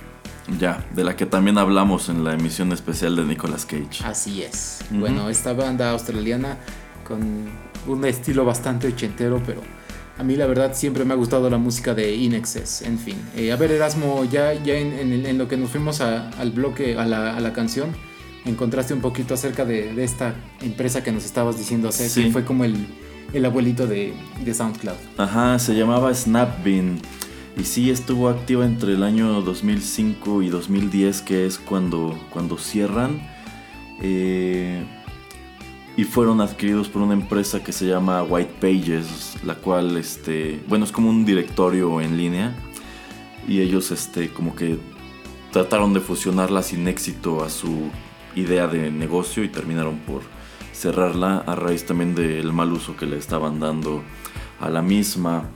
Ya, de la que también hablamos en la emisión especial de Nicolas Cage. Así es. Bueno, esta banda australiana con un estilo bastante ochentero, pero a mí la verdad siempre me ha gustado la música de Inexcess. En fin, eh, a ver Erasmo, ya, ya en, lo que nos fuimos al bloque, a la, canción, encontraste un poquito acerca de, esta empresa que nos estabas diciendo hacer, que fue como el, abuelito de, de SoundCloud. Ajá, se llamaba Snapbean. Y sí estuvo activa entre el año 2005 y 2010, que es cuando, cuando cierran. Eh, y fueron adquiridos por una empresa que se llama White Pages, la cual, este, bueno, es como un directorio en línea. Y ellos, este, como que trataron de fusionarla sin éxito a su idea de negocio y terminaron por cerrarla a raíz también del mal uso que le estaban dando a la misma.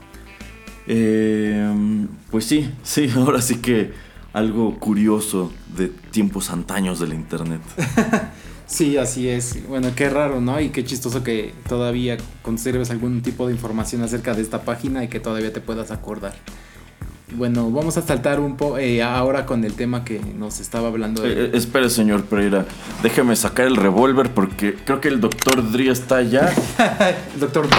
Eh, pues sí, sí, ahora sí que algo curioso de tiempos antaños del internet. sí, así es. Bueno, qué raro, ¿no? Y qué chistoso que todavía conserves algún tipo de información acerca de esta página y que todavía te puedas acordar. Bueno, vamos a saltar un poco eh, ahora con el tema que nos estaba hablando. De... Eh, espere, señor Pereira. Déjeme sacar el revólver porque creo que el doctor Dre está allá. ¿El doctor Dre?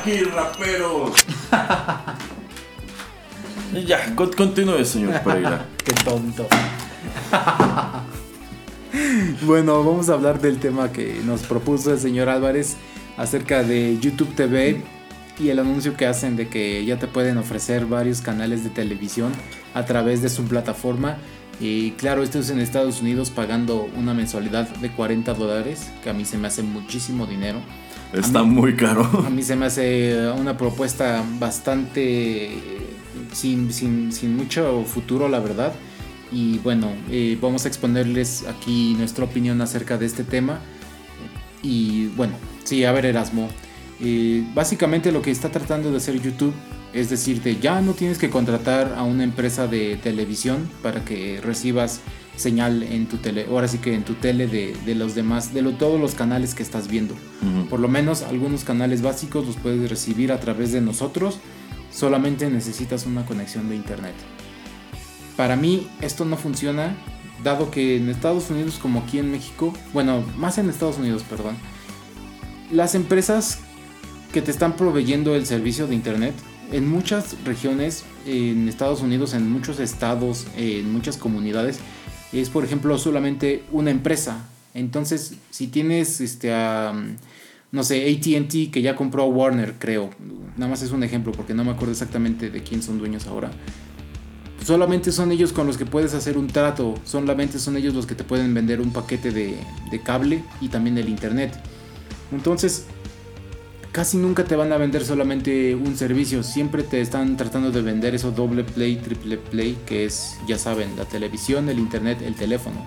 aquí, raperos. ya, continúe, señor Pereira. Qué tonto. bueno, vamos a hablar del tema que nos propuso el señor Álvarez acerca de YouTube TV y el anuncio que hacen de que ya te pueden ofrecer varios canales de televisión a través de su plataforma. Y claro, esto es en Estados Unidos pagando una mensualidad de 40 dólares, que a mí se me hace muchísimo dinero. Está muy caro. A mí se me hace una propuesta bastante sin, mucho futuro, la verdad. Y bueno, eh, vamos a exponerles aquí nuestra opinión acerca de este tema. Y bueno, sí, a ver Erasmo. Eh, básicamente lo que está tratando de hacer YouTube es decirte, ya no tienes que contratar a una empresa de televisión para que recibas señal en tu tele, ahora sí que en tu tele de, los demás, de todos los canales que estás viendo. Por lo menos algunos canales básicos los puedes recibir a través de nosotros, solamente necesitas una conexión de internet. Para mí esto no funciona, dado que en Estados Unidos como aquí en México, bueno, más en Estados Unidos, perdón, las empresas que te están proveyendo el servicio de internet en muchas regiones, en Estados Unidos, en muchos estados, en muchas comunidades, es por ejemplo solamente una empresa. Entonces, si tienes este no sé, AT&T que ya compró a Warner, creo. Nada más es un ejemplo porque no me acuerdo exactamente de quién son dueños ahora. Solamente son ellos con los que puedes hacer un trato, solamente son ellos los que te pueden vender un paquete de, de cable y también el internet. Entonces, casi nunca te van a vender solamente un servicio, siempre te están tratando de vender eso doble play, triple play, que es, ya saben, la televisión, el internet, el teléfono.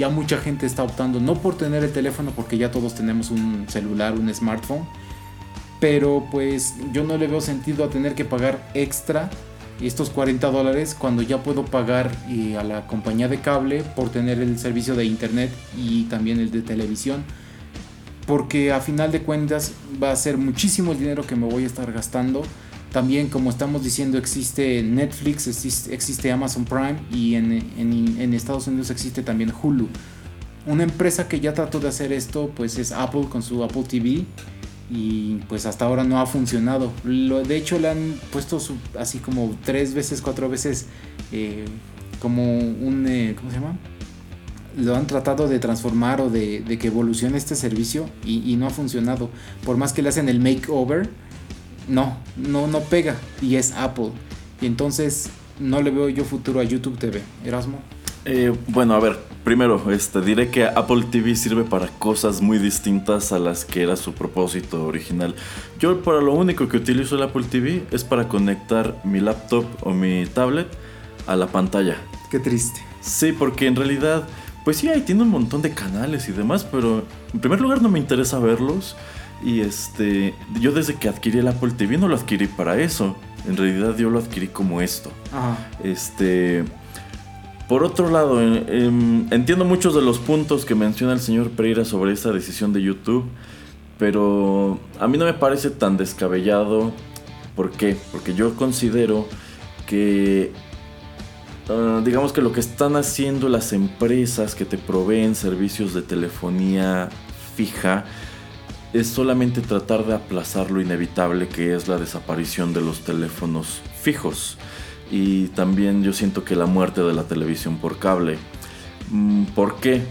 Ya mucha gente está optando no por tener el teléfono, porque ya todos tenemos un celular, un smartphone, pero pues yo no le veo sentido a tener que pagar extra estos 40 dólares cuando ya puedo pagar eh, a la compañía de cable por tener el servicio de internet y también el de televisión porque a final de cuentas va a ser muchísimo el dinero que me voy a estar gastando. También, como estamos diciendo, existe Netflix, existe, Amazon Prime y en, Estados Unidos existe también Hulu. Una empresa que ya trató de hacer esto, pues es Apple con su Apple TV y pues hasta ahora no ha funcionado. Lo, de hecho, le han puesto así como tres veces, cuatro veces eh, como un, eh, ¿cómo se llama? lo han tratado de transformar o de, que evolucione este servicio y, no ha funcionado. Por más que le hacen el makeover, no, no, no pega y es Apple. Y entonces no le veo yo futuro a YouTube TV. Erasmo. Eh, bueno, a ver, primero, este, diré que Apple TV sirve para cosas muy distintas a las que era su propósito original. Yo para lo único que utilizo el Apple TV es para conectar mi laptop o mi tablet a la pantalla. Qué triste. Sí, porque en realidad pues sí, ahí tiene un montón de canales y demás, pero en primer lugar no me interesa verlos. Y este, yo desde que adquirí el Apple TV no lo adquirí para eso. En realidad yo lo adquirí como esto. Este, por otro lado, em, entiendo muchos de los puntos que menciona el señor Pereira sobre esta decisión de YouTube, Pero a mí no me parece tan descabellado. ¿Por qué? Porque yo considero que ah, digamos que lo que están haciendo las empresas que te proveen servicios de telefonía fija es solamente tratar de aplazar lo inevitable que es la desaparición de los teléfonos fijos. Y también yo siento que la muerte de la televisión por cable. Mm, ¿Por qué?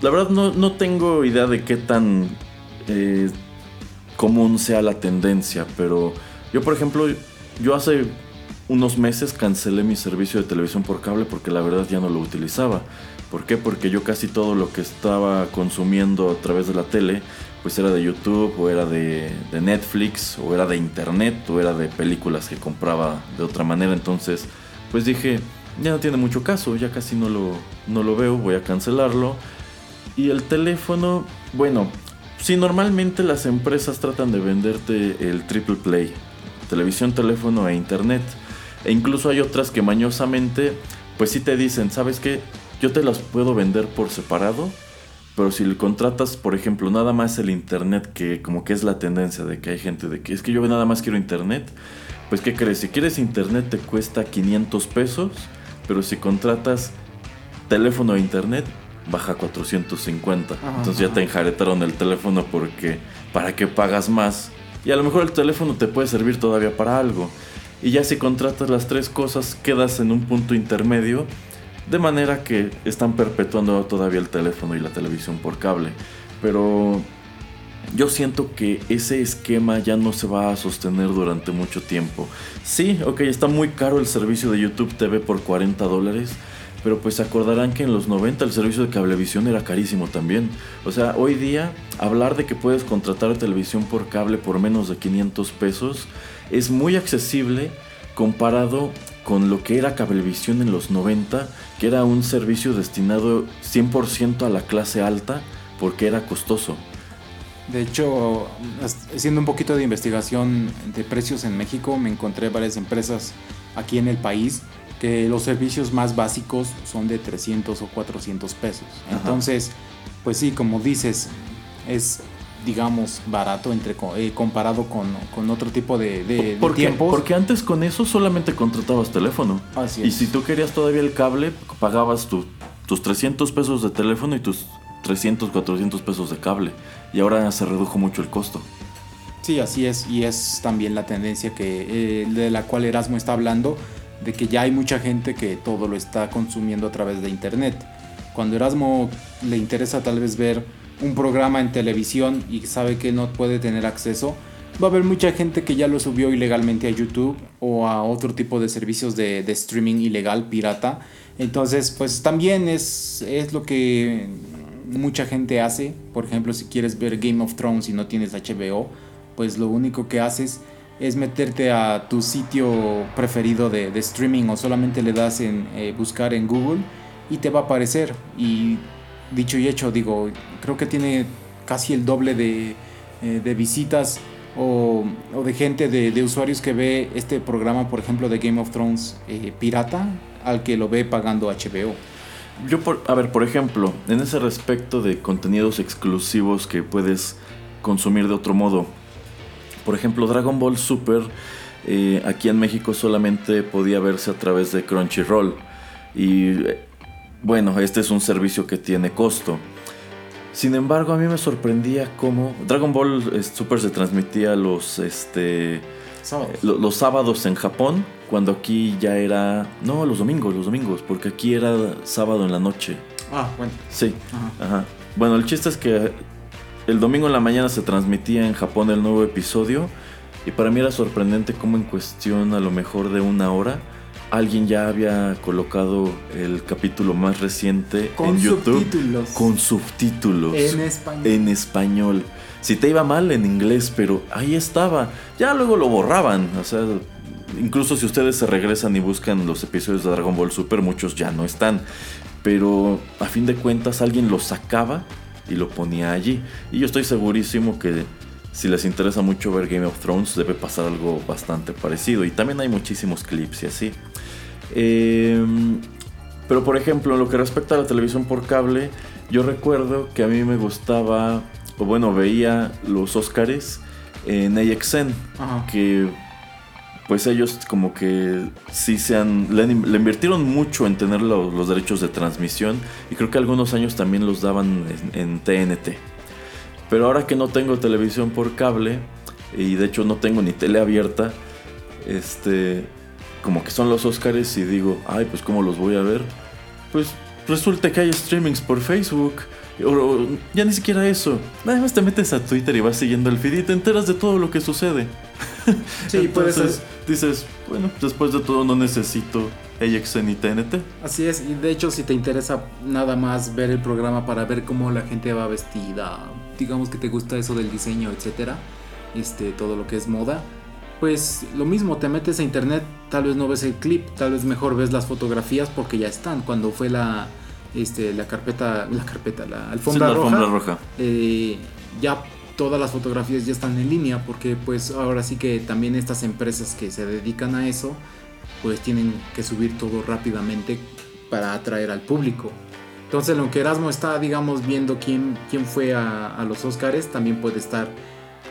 La verdad no, tengo idea de qué tan eh, común sea la tendencia, pero yo por ejemplo, yo hace unos meses cancelé mi servicio de televisión por cable porque la verdad ya no lo utilizaba. ¿Por qué? Porque yo casi todo lo que estaba consumiendo a través de la tele pues era de YouTube o era de, Netflix o era de internet o era de películas que compraba de otra manera. Entonces pues dije, ya no tiene mucho caso, ya casi no lo, no lo veo, voy a cancelarlo. Y el teléfono, bueno, si normalmente las empresas tratan de venderte el triple play, televisión, teléfono e internet, e incluso hay otras que mañosamente, pues sí te dicen, ¿sabes qué? Yo te las puedo vender por separado pero si le contratas, por ejemplo, nada más el internet, que como que es la tendencia de que hay gente de que es que yo nada más quiero internet, pues ¿qué crees? Si quieres internet te cuesta 500 pesos, pero si contratas teléfono e internet, baja 450. Entonces ya te enjaretaron el teléfono porque para qué pagas más. Y a lo mejor el teléfono te puede servir todavía para algo. Y ya si contratas las tres cosas, quedas en un punto intermedio de manera que están perpetuando todavía el teléfono y la televisión por cable. Pero yo siento que ese esquema ya no se va a sostener durante mucho tiempo. Sí, ok, está muy caro el servicio de YouTube TV por 40 dólares. Pero pues se acordarán que en los 90 el servicio de cablevisión era carísimo también. O sea, hoy día hablar de que puedes contratar televisión por cable por menos de 500 pesos es muy accesible comparado con lo que era Cablevisión en los 90, que era un servicio destinado 100% a la clase alta porque era costoso. De hecho, haciendo un poquito de investigación de precios en México, me encontré varias empresas aquí en el país que los servicios más básicos son de 300 o 400 pesos. Entonces, pues sí, como dices, es digamos, barato entre eh, comparado con, otro tipo de, de, tiempos. Porque antes con eso solamente contratabas teléfono. y si tú querías todavía el cable, pagabas tus 300 pesos de teléfono y tus 300, 400 pesos de cable. Y ahora se redujo mucho el costo. Sí, así es. Y es también la tendencia que, eh, de la cual Erasmo está hablando, de que ya hay mucha gente que todo lo está consumiendo a través de Internet. Cuando Erasmo le interesa tal vez ver un programa en televisión y sabe que no puede tener acceso, va a haber mucha gente que ya lo subió ilegalmente a YouTube o a otro tipo de servicios de, streaming ilegal, pirata. Entonces, pues también es, es lo que mucha gente hace. Por ejemplo, si quieres ver Game of Thrones y no tienes HBO, pues lo único que haces es meterte a tu sitio preferido de, streaming o solamente le das en eh, buscar en Google y te va a aparecer. Y dicho y hecho, digo, creo que tiene casi el doble de, eh, visitas o, de gente, de, usuarios que ve este programa, por ejemplo, de Game of Thrones eh, pirata, al que lo ve pagando HBO. Yo, por, a ver, por ejemplo, en ese respecto de contenidos exclusivos que puedes consumir de otro modo, por ejemplo, Dragon Ball Super eh, aquí en México solamente podía verse a través de Crunchyroll. Y bueno, este es un servicio que tiene costo. Sin embargo, a mí me sorprendía cómo Dragon Ball eh, Super se transmitía los, este, sábados. los sábados en Japón, cuando aquí ya era... No, los domingos, los domingos, porque aquí era sábado en la noche. Ah, bueno. Sí. Ajá. Bueno, el chiste es que el domingo en la mañana se transmitía en Japón el nuevo episodio y para mí era sorprendente cómo en cuestión a lo mejor de una hora alguien ya había colocado el capítulo más reciente en YouTube con subtítulos en español. En español. Si te iba mal en inglés, pero ahí estaba. Ya luego lo borraban, o sea, incluso si ustedes se regresan y buscan los episodios de Dragon Ball Super, muchos ya no están. Pero a fin de cuentas alguien lo sacaba y lo ponía allí. Y yo estoy segurísimo que si les interesa mucho ver Game of Thrones, debe pasar algo bastante parecido. Y también hay muchísimos clips y así. Em, pero por ejemplo, en lo que respecta a la televisión por cable, yo recuerdo que a mí me gustaba o bueno, veía los Oscars en AXN, que pues ellos como que sí se han, le, invirtieron mucho en tener los derechos de transmisión y creo que algunos años también los daban en, TNT. Pero ahora que no tengo televisión por cable y de hecho no tengo ni tele abierta, este, como que son los Oscars y digo, ay, pues cómo los voy a ver. Pues resulta que hay streamings por Facebook. O, ya ni siquiera eso. Nada más te metes a Twitter y vas siguiendo el feed y te enteras de todo lo que sucede. Sí, puede ser. Dices, bueno, después de todo no necesito AXN y TNT. Así es, y de hecho si te interesa nada más ver el programa para ver cómo la gente va vestida, digamos que te gusta eso del diseño, etcétera, este, todo lo que es moda, pues lo mismo, te metes a internet, tal vez no ves el clip, tal vez mejor ves las fotografías porque ya están. Cuando fue la, este, la carpeta, la carpeta, la alfombra, roja, eh, ya todas las fotografías ya están en línea porque pues ahora sí que también estas empresas que se dedican a eso pues tienen que subir todo rápidamente para atraer al público. Entonces, lo que Erasmo está, digamos, viendo quién, quién fue a, a los Oscars, también puede estar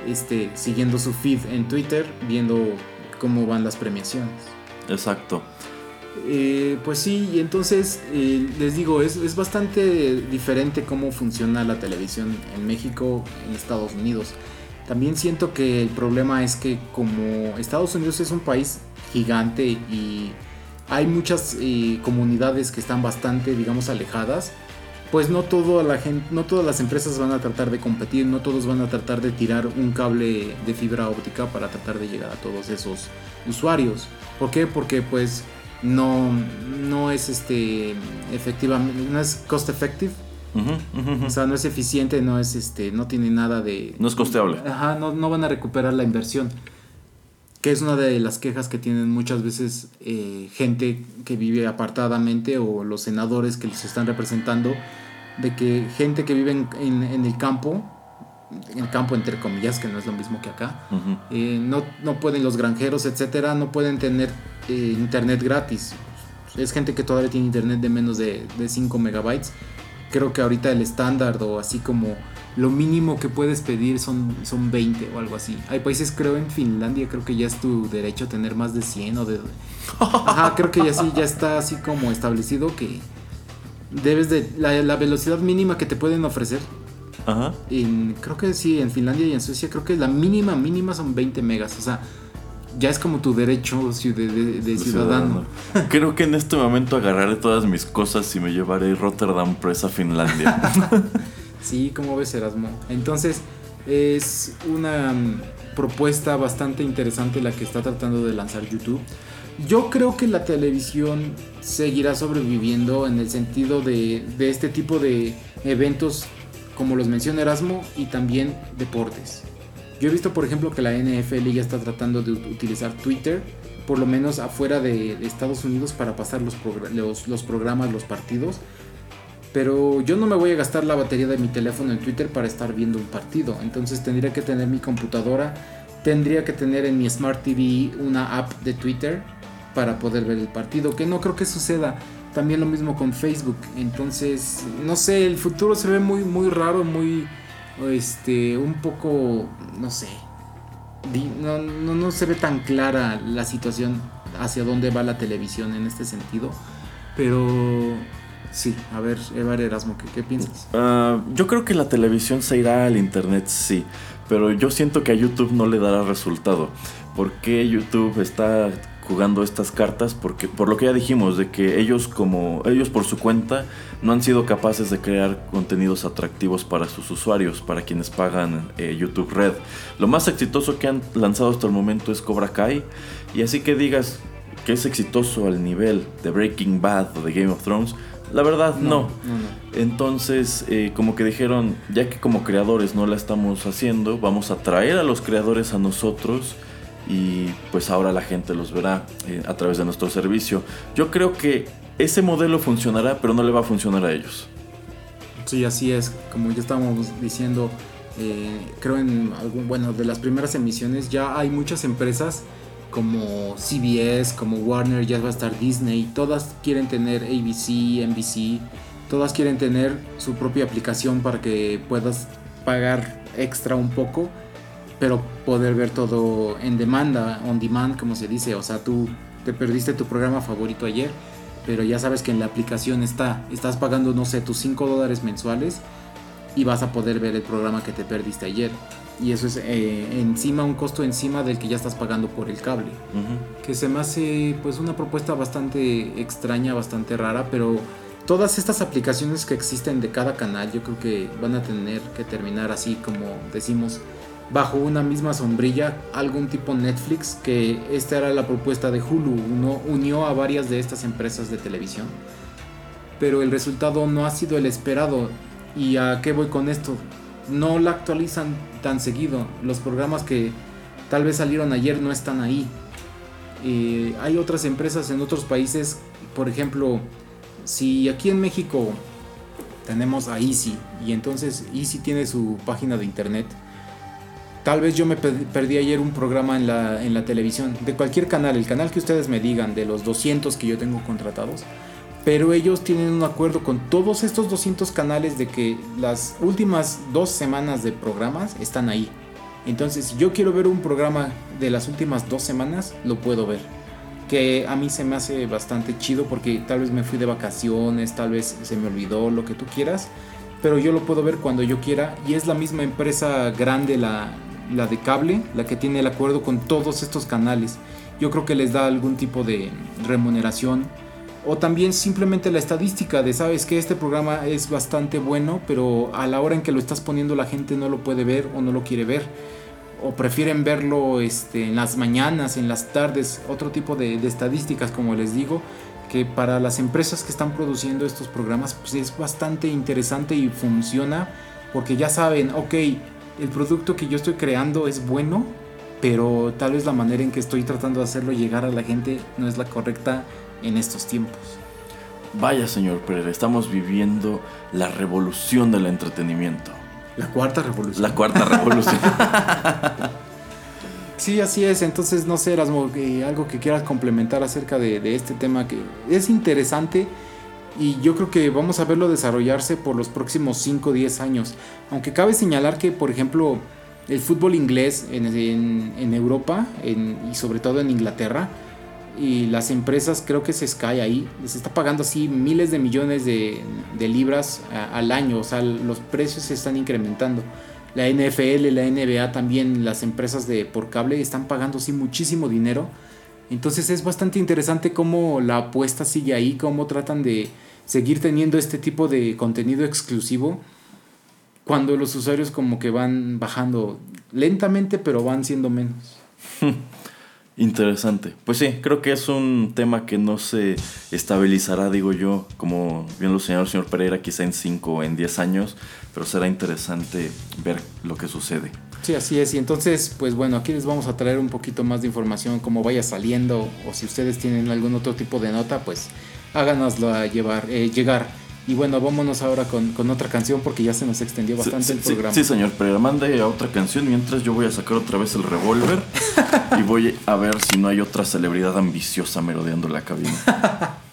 este, siguiendo su feed en Twitter, viendo cómo van las premiaciones. Exacto. Eh, pues sí, y entonces eh, les digo, es, es, bastante diferente cómo funciona la televisión en México, en Estados Unidos. También siento que el problema es que como Estados Unidos es un país gigante y hay muchas eh, comunidades que están bastante, digamos, alejadas, pues no toda la gente, no todas las empresas van a tratar de competir, no todos van a tratar de tirar un cable de fibra óptica para tratar de llegar a todos esos usuarios. ¿Por qué? Porque pues no, no es este efectivamente, no es cost effective. O sea, no es eficiente, no es este, no tiene nada de. No es costeable. Ajá, no, no van a recuperar la inversión. Que es una de las quejas que tienen muchas veces eh, gente que vive apartadamente o los senadores que les están representando de que gente que vive en, el campo, en el campo entre comillas, que no es lo mismo que acá, eh, no, no, pueden, los granjeros, etcétera, no pueden tener eh, internet gratis. Es gente que todavía tiene internet de menos de, de 5 megabytes. Creo que ahorita el estándar o así como lo mínimo que puedes pedir son, son 20 o algo así. Hay países, creo en Finlandia, creo que ya es tu derecho a tener más de 100 o de... Ajá, creo que ya sí, ya está así como establecido que debes de la, velocidad mínima que te pueden ofrecer. Ajá. En, creo que sí, en Finlandia y en Suecia creo que la mínima mínima son 20 megas. O sea, ya es como tu derecho de, ciudadano. Creo que en este momento agarraré todas mis cosas y me llevaré Rotterdam presa Finlandia. sí, como ves Erasmo. Entonces, es una mm, propuesta bastante interesante la que está tratando de lanzar YouTube. Yo creo que la televisión seguirá sobreviviendo en el sentido de, este tipo de eventos como los menciona Erasmo y también deportes. Yo he visto por ejemplo que la NFL ya está tratando de utilizar Twitter, por lo menos afuera de, Estados Unidos para pasar los, los, programas, los partidos. Pero yo no me voy a gastar la batería de mi teléfono en Twitter para estar viendo un partido. Entonces tendría que tener mi computadora, tendría que tener en mi Smart TV una app de Twitter para poder ver el partido, que no creo que suceda. También lo mismo con Facebook. Entonces, no sé, el futuro se ve muy, muy raro, muy, este, un poco, no sé. No, no, no se ve tan clara la situación hacia dónde va la televisión en este sentido. Pero sí, a ver, Evar Erasmo, ¿qué, qué piensas? Ah, yo creo que la televisión se irá al internet, sí. Pero yo siento que a YouTube no le dará resultado. Porque YouTube está jugando estas cartas porque por lo que ya dijimos de que ellos como ellos por su cuenta no han sido capaces de crear contenidos atractivos para sus usuarios para quienes pagan eh, YouTube Red lo más exitoso que han lanzado hasta el momento es Cobra Kai y así que digas que es exitoso al nivel de Breaking Bad o de Game of Thrones la verdad no, entonces eh, como que dijeron ya que como creadores no la estamos haciendo vamos a traer a los creadores a nosotros y pues ahora la gente los verá eh, a través de nuestro servicio. Yo creo que ese modelo funcionará, pero no le va a funcionar a ellos. Sí, así es. Como ya estábamos diciendo, eh, creo en algún, bueno, de las primeras emisiones ya hay muchas empresas como CBS, como Warner, ya va a estar Disney, todas quieren tener ABC, NBC, todas quieren tener su propia aplicación para que puedas pagar extra un poco, pero poder ver todo en demanda, on demand, como se dice. O sea, tú te perdiste tu programa favorito ayer, pero ya sabes que en la aplicación está, estás pagando, no sé, tus 5 dólares mensuales y vas a poder ver el programa que te perdiste ayer. Y eso es eh, encima un costo encima del que ya estás pagando por el cable. Que se me hace pues una propuesta bastante extraña, bastante rara, pero todas estas aplicaciones que existen de cada canal yo creo que van a tener que terminar así como decimos bajo una misma sombrilla algún tipo Netflix que esta era la propuesta de Hulu uno unió a varias de estas empresas de televisión pero el resultado no ha sido el esperado y a qué voy con esto no la actualizan tan seguido los programas que tal vez salieron ayer no están ahí eh, hay otras empresas en otros países por ejemplo si aquí en México tenemos a Easy y entonces Easy tiene su página de internet Tal vez yo me perdí ayer un programa en la, en la televisión, de cualquier canal, el canal que ustedes me digan, de los 200 que yo tengo contratados. Pero ellos tienen un acuerdo con todos estos 200 canales de que las últimas dos semanas de programas están ahí. Entonces, si yo quiero ver un programa de las últimas dos semanas, lo puedo ver. Que a mí se me hace bastante chido porque tal vez me fui de vacaciones, tal vez se me olvidó, lo que tú quieras. Pero yo lo puedo ver cuando yo quiera y es la misma empresa grande, la, la de cable, la que tiene el acuerdo con todos estos canales. Yo creo que les da algún tipo de remuneración. O también simplemente la estadística de, sabes que este programa es bastante bueno, pero a la hora en que lo estás poniendo la gente no lo puede ver o no lo quiere ver. O prefieren verlo este, en las mañanas, en las tardes, otro tipo de, estadísticas como les digo, que para las empresas que están produciendo estos programas pues es bastante interesante y funciona porque ya saben, ok, el producto que yo estoy creando es bueno, pero tal vez la manera en que estoy tratando de hacerlo llegar a la gente no es la correcta en estos tiempos. Vaya, señor Pereira, estamos viviendo la revolución del entretenimiento. La cuarta revolución. La cuarta revolución. sí, así es. Entonces, no sé, Erasmo, algo que quieras complementar acerca de, de este tema que es interesante y yo creo que vamos a verlo desarrollarse por los próximos 5 o 10 años. Aunque cabe señalar que, por ejemplo, el fútbol inglés en, en, Europa y sobre todo en Inglaterra, y las empresas, creo que se Sky ahí, les está pagando así miles de millones de, de libras al año, o sea, los precios se están incrementando. La NFL, la NBA también, las empresas de por cable están pagando así muchísimo dinero. Entonces es bastante interesante cómo la apuesta sigue ahí, cómo tratan de, seguir teniendo este tipo de contenido exclusivo cuando los usuarios como que van bajando lentamente pero van siendo menos. Interesante. Pues sí, creo que es un tema que no se estabilizará, digo yo, como bien lo señaló el señor Pereira, quizá en 5 o en 10 años, pero será interesante ver lo que sucede. Sí, así es. Y entonces, pues bueno, aquí les vamos a traer un poquito más de información, como vaya saliendo, o si ustedes tienen algún otro tipo de nota, pues háganoslo a llevar, eh, llegar. Y bueno, vámonos ahora con, otra canción porque ya se nos extendió bastante el programa. Sí, señor, pero mande a otra canción mientras yo voy a sacar otra vez el revólver y voy a ver si no hay otra celebridad ambiciosa merodeando la cabina.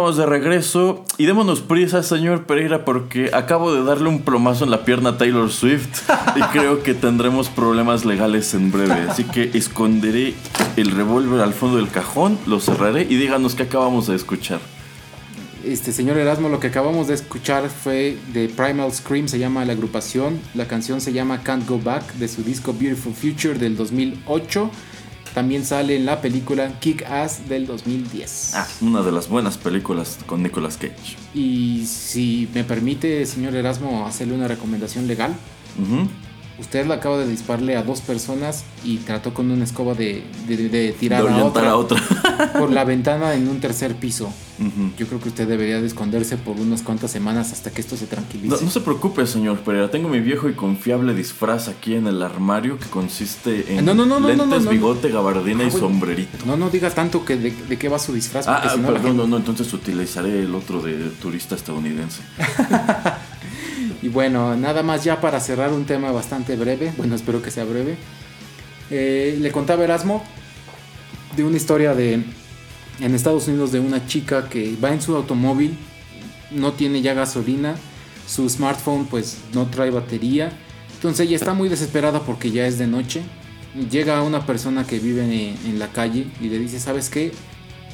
Estamos de regreso y démonos prisa, señor Pereira, porque acabo de darle un plomazo en la pierna a Taylor Swift y creo que tendremos problemas legales en breve. Así que esconderé el revólver al fondo del cajón, lo cerraré y díganos qué acabamos de escuchar. Este señor Erasmo, lo que acabamos de escuchar fue de Primal Scream, se llama la agrupación. La canción se llama Can't Go Back de su disco Beautiful Future del 2008. También sale en la película Kick Ass del 2010. Ah, una de las buenas películas con Nicolas Cage. Y si me permite, señor Erasmo, hacerle una recomendación legal. Usted le acaba de dispararle a dos personas y trató con una escoba de, tirar a otra, por la ventana en un tercer piso. Yo creo que usted debería de esconderse por unas cuantas semanas hasta que esto se tranquilice. No, se preocupe, señor Pereira. Tengo mi viejo y confiable disfraz aquí en el armario que consiste en lentes, bigote, gabardina y ah, sombrerito. No, no diga tanto que de, qué va su disfraz. Ah, ah perdón, no, no, entonces utilizaré el otro de turista estadounidense. Y bueno, nada más ya para cerrar un tema bastante breve, bueno, espero que sea breve. Eh, le contaba Erasmo de una historia de en Estados Unidos de una chica que va en su automóvil, no tiene ya gasolina, su smartphone pues no trae batería, entonces ella está muy desesperada porque ya es de noche. Llega una persona que vive en, en la calle y le dice, ¿sabes qué?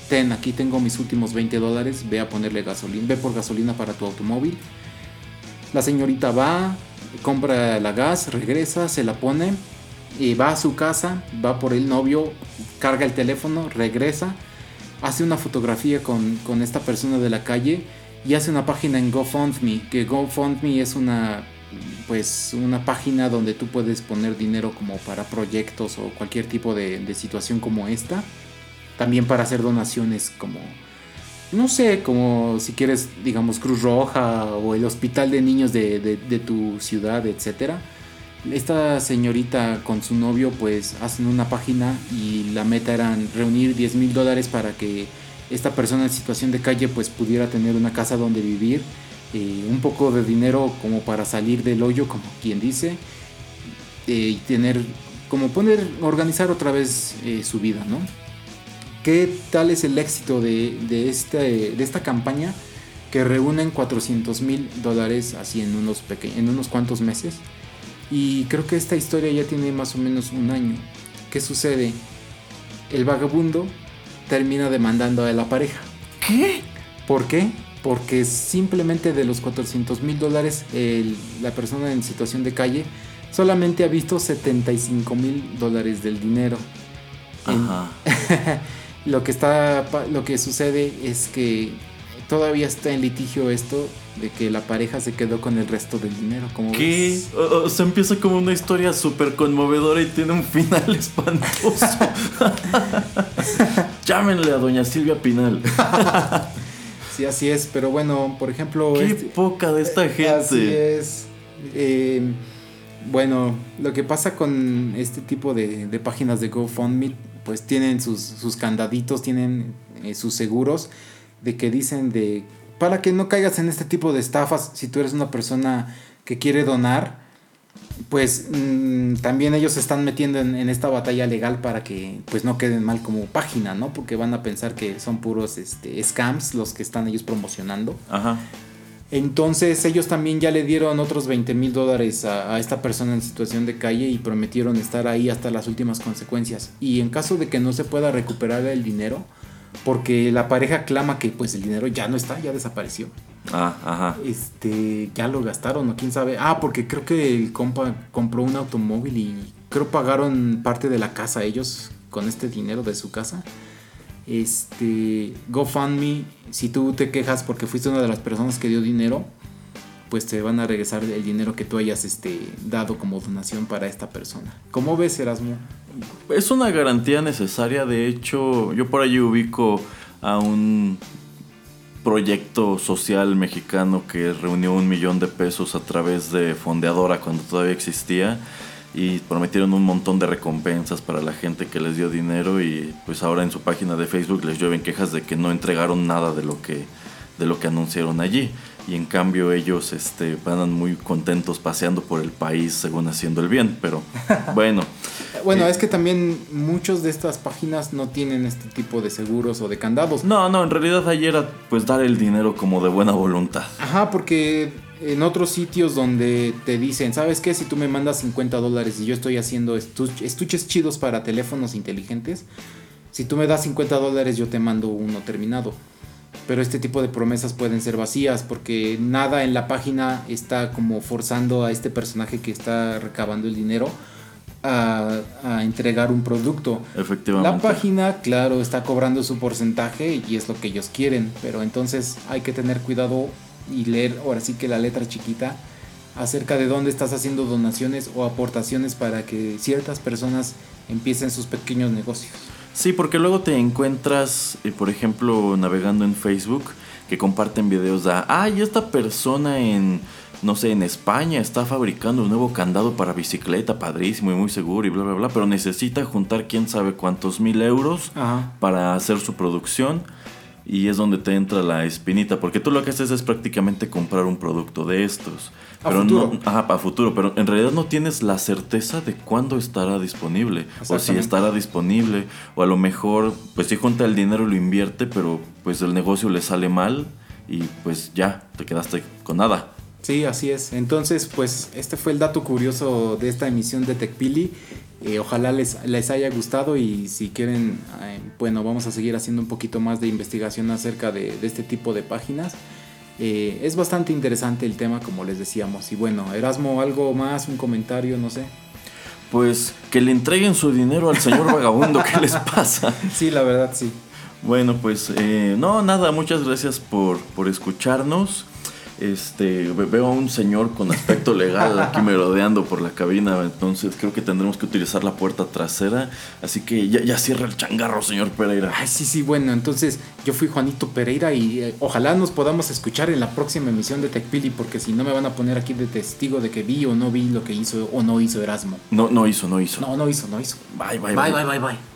Ten, aquí tengo mis últimos 20 dólares, ve a ponerle gasolina, ve por gasolina para tu automóvil. La señorita va, compra la gas, regresa, se la pone y va a su casa, va por el novio, carga el teléfono, regresa, hace una fotografía con, esta persona de la calle y hace una página en GoFundMe, que GoFundMe es una pues una página donde tú puedes poner dinero como para proyectos o cualquier tipo de situación como esta. También para hacer donaciones como no sé, como si quieres, digamos, Cruz Roja o el hospital de niños de, tu ciudad, etc. Esta señorita con su novio pues hacen una página y la meta era reunir 10 mil dólares para que esta persona en situación de calle pues pudiera tener una casa donde vivir, eh, un poco de dinero como para salir del hoyo, como quien dice, eh, y tener, como poner, organizar otra vez eh, su vida, ¿no? ¿Qué tal es el éxito de, este, de esta campaña que reúnen 400 mil dólares así en unos, en unos cuantos meses? Y creo que esta historia ya tiene más o menos un año. ¿Qué sucede? El vagabundo termina demandando a la pareja. ¿Qué? ¿Por qué? Porque simplemente de los 400 mil dólares la persona en situación de calle solamente ha visto 75 mil dólares del dinero. Ajá. Lo que está lo que sucede es que todavía está en litigio esto de que la pareja se quedó con el resto del dinero. ¿Cómo ¿Qué? O, sea, empieza como una historia súper conmovedora y tiene un final espantoso. Llámenle a doña Silvia Pinal. sí, así es, pero bueno, por ejemplo... Qué este, poca de esta gente. Así es. Eh, bueno, lo que pasa con este tipo de, de páginas de GoFundMe pues tienen sus, candaditos, tienen eh, sus seguros de que dicen de para que no caigas en este tipo de estafas si tú eres una persona que quiere donar pues mm, también ellos se están metiendo en, esta batalla legal para que pues no queden mal como página, ¿no? Porque van a pensar que son puros este, scams los que están ellos promocionando. Ajá. Entonces ellos también ya le dieron otros 20 mil dólares a, esta persona en situación de calle y prometieron estar ahí hasta las últimas consecuencias. Y en caso de que no se pueda recuperar el dinero, porque la pareja clama que pues el dinero ya no está, ya desapareció. Ah, ajá. Este, ya lo gastaron o quién sabe. Ah, porque creo que el compa compró un automóvil y creo pagaron parte de la casa ellos con este dinero de su casa este, GoFundMe, si tú te quejas porque fuiste una de las personas que dio dinero, pues te van a regresar el dinero que tú hayas este, dado como donación para esta persona. ¿Cómo ves, Erasmo? Es una garantía necesaria. De hecho, yo por allí ubico a un proyecto social mexicano que reunió un millón de pesos a través de Fondeadora cuando todavía existía y prometieron un montón de recompensas para la gente que les dio dinero y pues ahora en su página de Facebook les llueven quejas de que no entregaron nada de lo que de lo que anunciaron allí y en cambio ellos este van muy contentos paseando por el país según haciendo el bien, pero bueno. bueno, es que también muchos de estas páginas no tienen este tipo de seguros o de candados. No, no, en realidad ahí era pues dar el dinero como de buena voluntad. Ajá, porque en otros sitios donde te dicen, ¿sabes qué? Si tú me mandas 50 dólares y yo estoy haciendo estuches chidos para teléfonos inteligentes, si tú me das 50 dólares yo te mando uno terminado. Pero este tipo de promesas pueden ser vacías porque nada en la página está como forzando a este personaje que está recabando el dinero a, entregar un producto. Efectivamente. La página, claro, está cobrando su porcentaje y es lo que ellos quieren, pero entonces hay que tener cuidado y leer ahora sí que la letra chiquita acerca de dónde estás haciendo donaciones o aportaciones para que ciertas personas empiecen sus pequeños negocios. Sí, porque luego te encuentras, eh, por ejemplo, navegando en Facebook, que comparten videos de, ay, esta persona en, no sé, en España está fabricando un nuevo candado para bicicleta, padrísimo y muy seguro y bla, bla, bla, pero necesita juntar quién sabe cuántos mil euros para hacer su producción y es donde te entra la espinita, porque tú lo que haces es prácticamente comprar un producto de estos. A pero futuro. No, ajá, para futuro, pero en realidad no tienes la certeza de cuándo estará disponible, o si estará disponible, o a lo mejor, pues si junta el dinero lo invierte, pero pues el negocio le sale mal y pues ya, te quedaste con nada. Sí, así es. Entonces, pues este fue el dato curioso de esta emisión de TechPili. Eh, ojalá les, les, haya gustado y si quieren, eh, bueno, vamos a seguir haciendo un poquito más de investigación acerca de, este tipo de páginas. Eh, es bastante interesante el tema, como les decíamos. Y bueno, Erasmo, algo más, un comentario, no sé. Pues que le entreguen su dinero al señor vagabundo, ¿qué les pasa? Sí, la verdad, sí. Bueno, pues no, nada, muchas gracias por, por escucharnos. Este, veo a un señor con aspecto legal aquí merodeando por la cabina, entonces creo que tendremos que utilizar la puerta trasera. Así que ya, cierra el changarro, señor Pereira. Ay, sí, sí, bueno, entonces yo fui Juanito Pereira y eh, ojalá nos podamos escuchar en la próxima emisión de TechPili, porque si no me van a poner aquí de testigo de que vi o no vi lo que hizo o no hizo Erasmo. No, no hizo, no hizo. No, no hizo, no hizo. Bye, bye, bye. Bye, bye, bye, bye.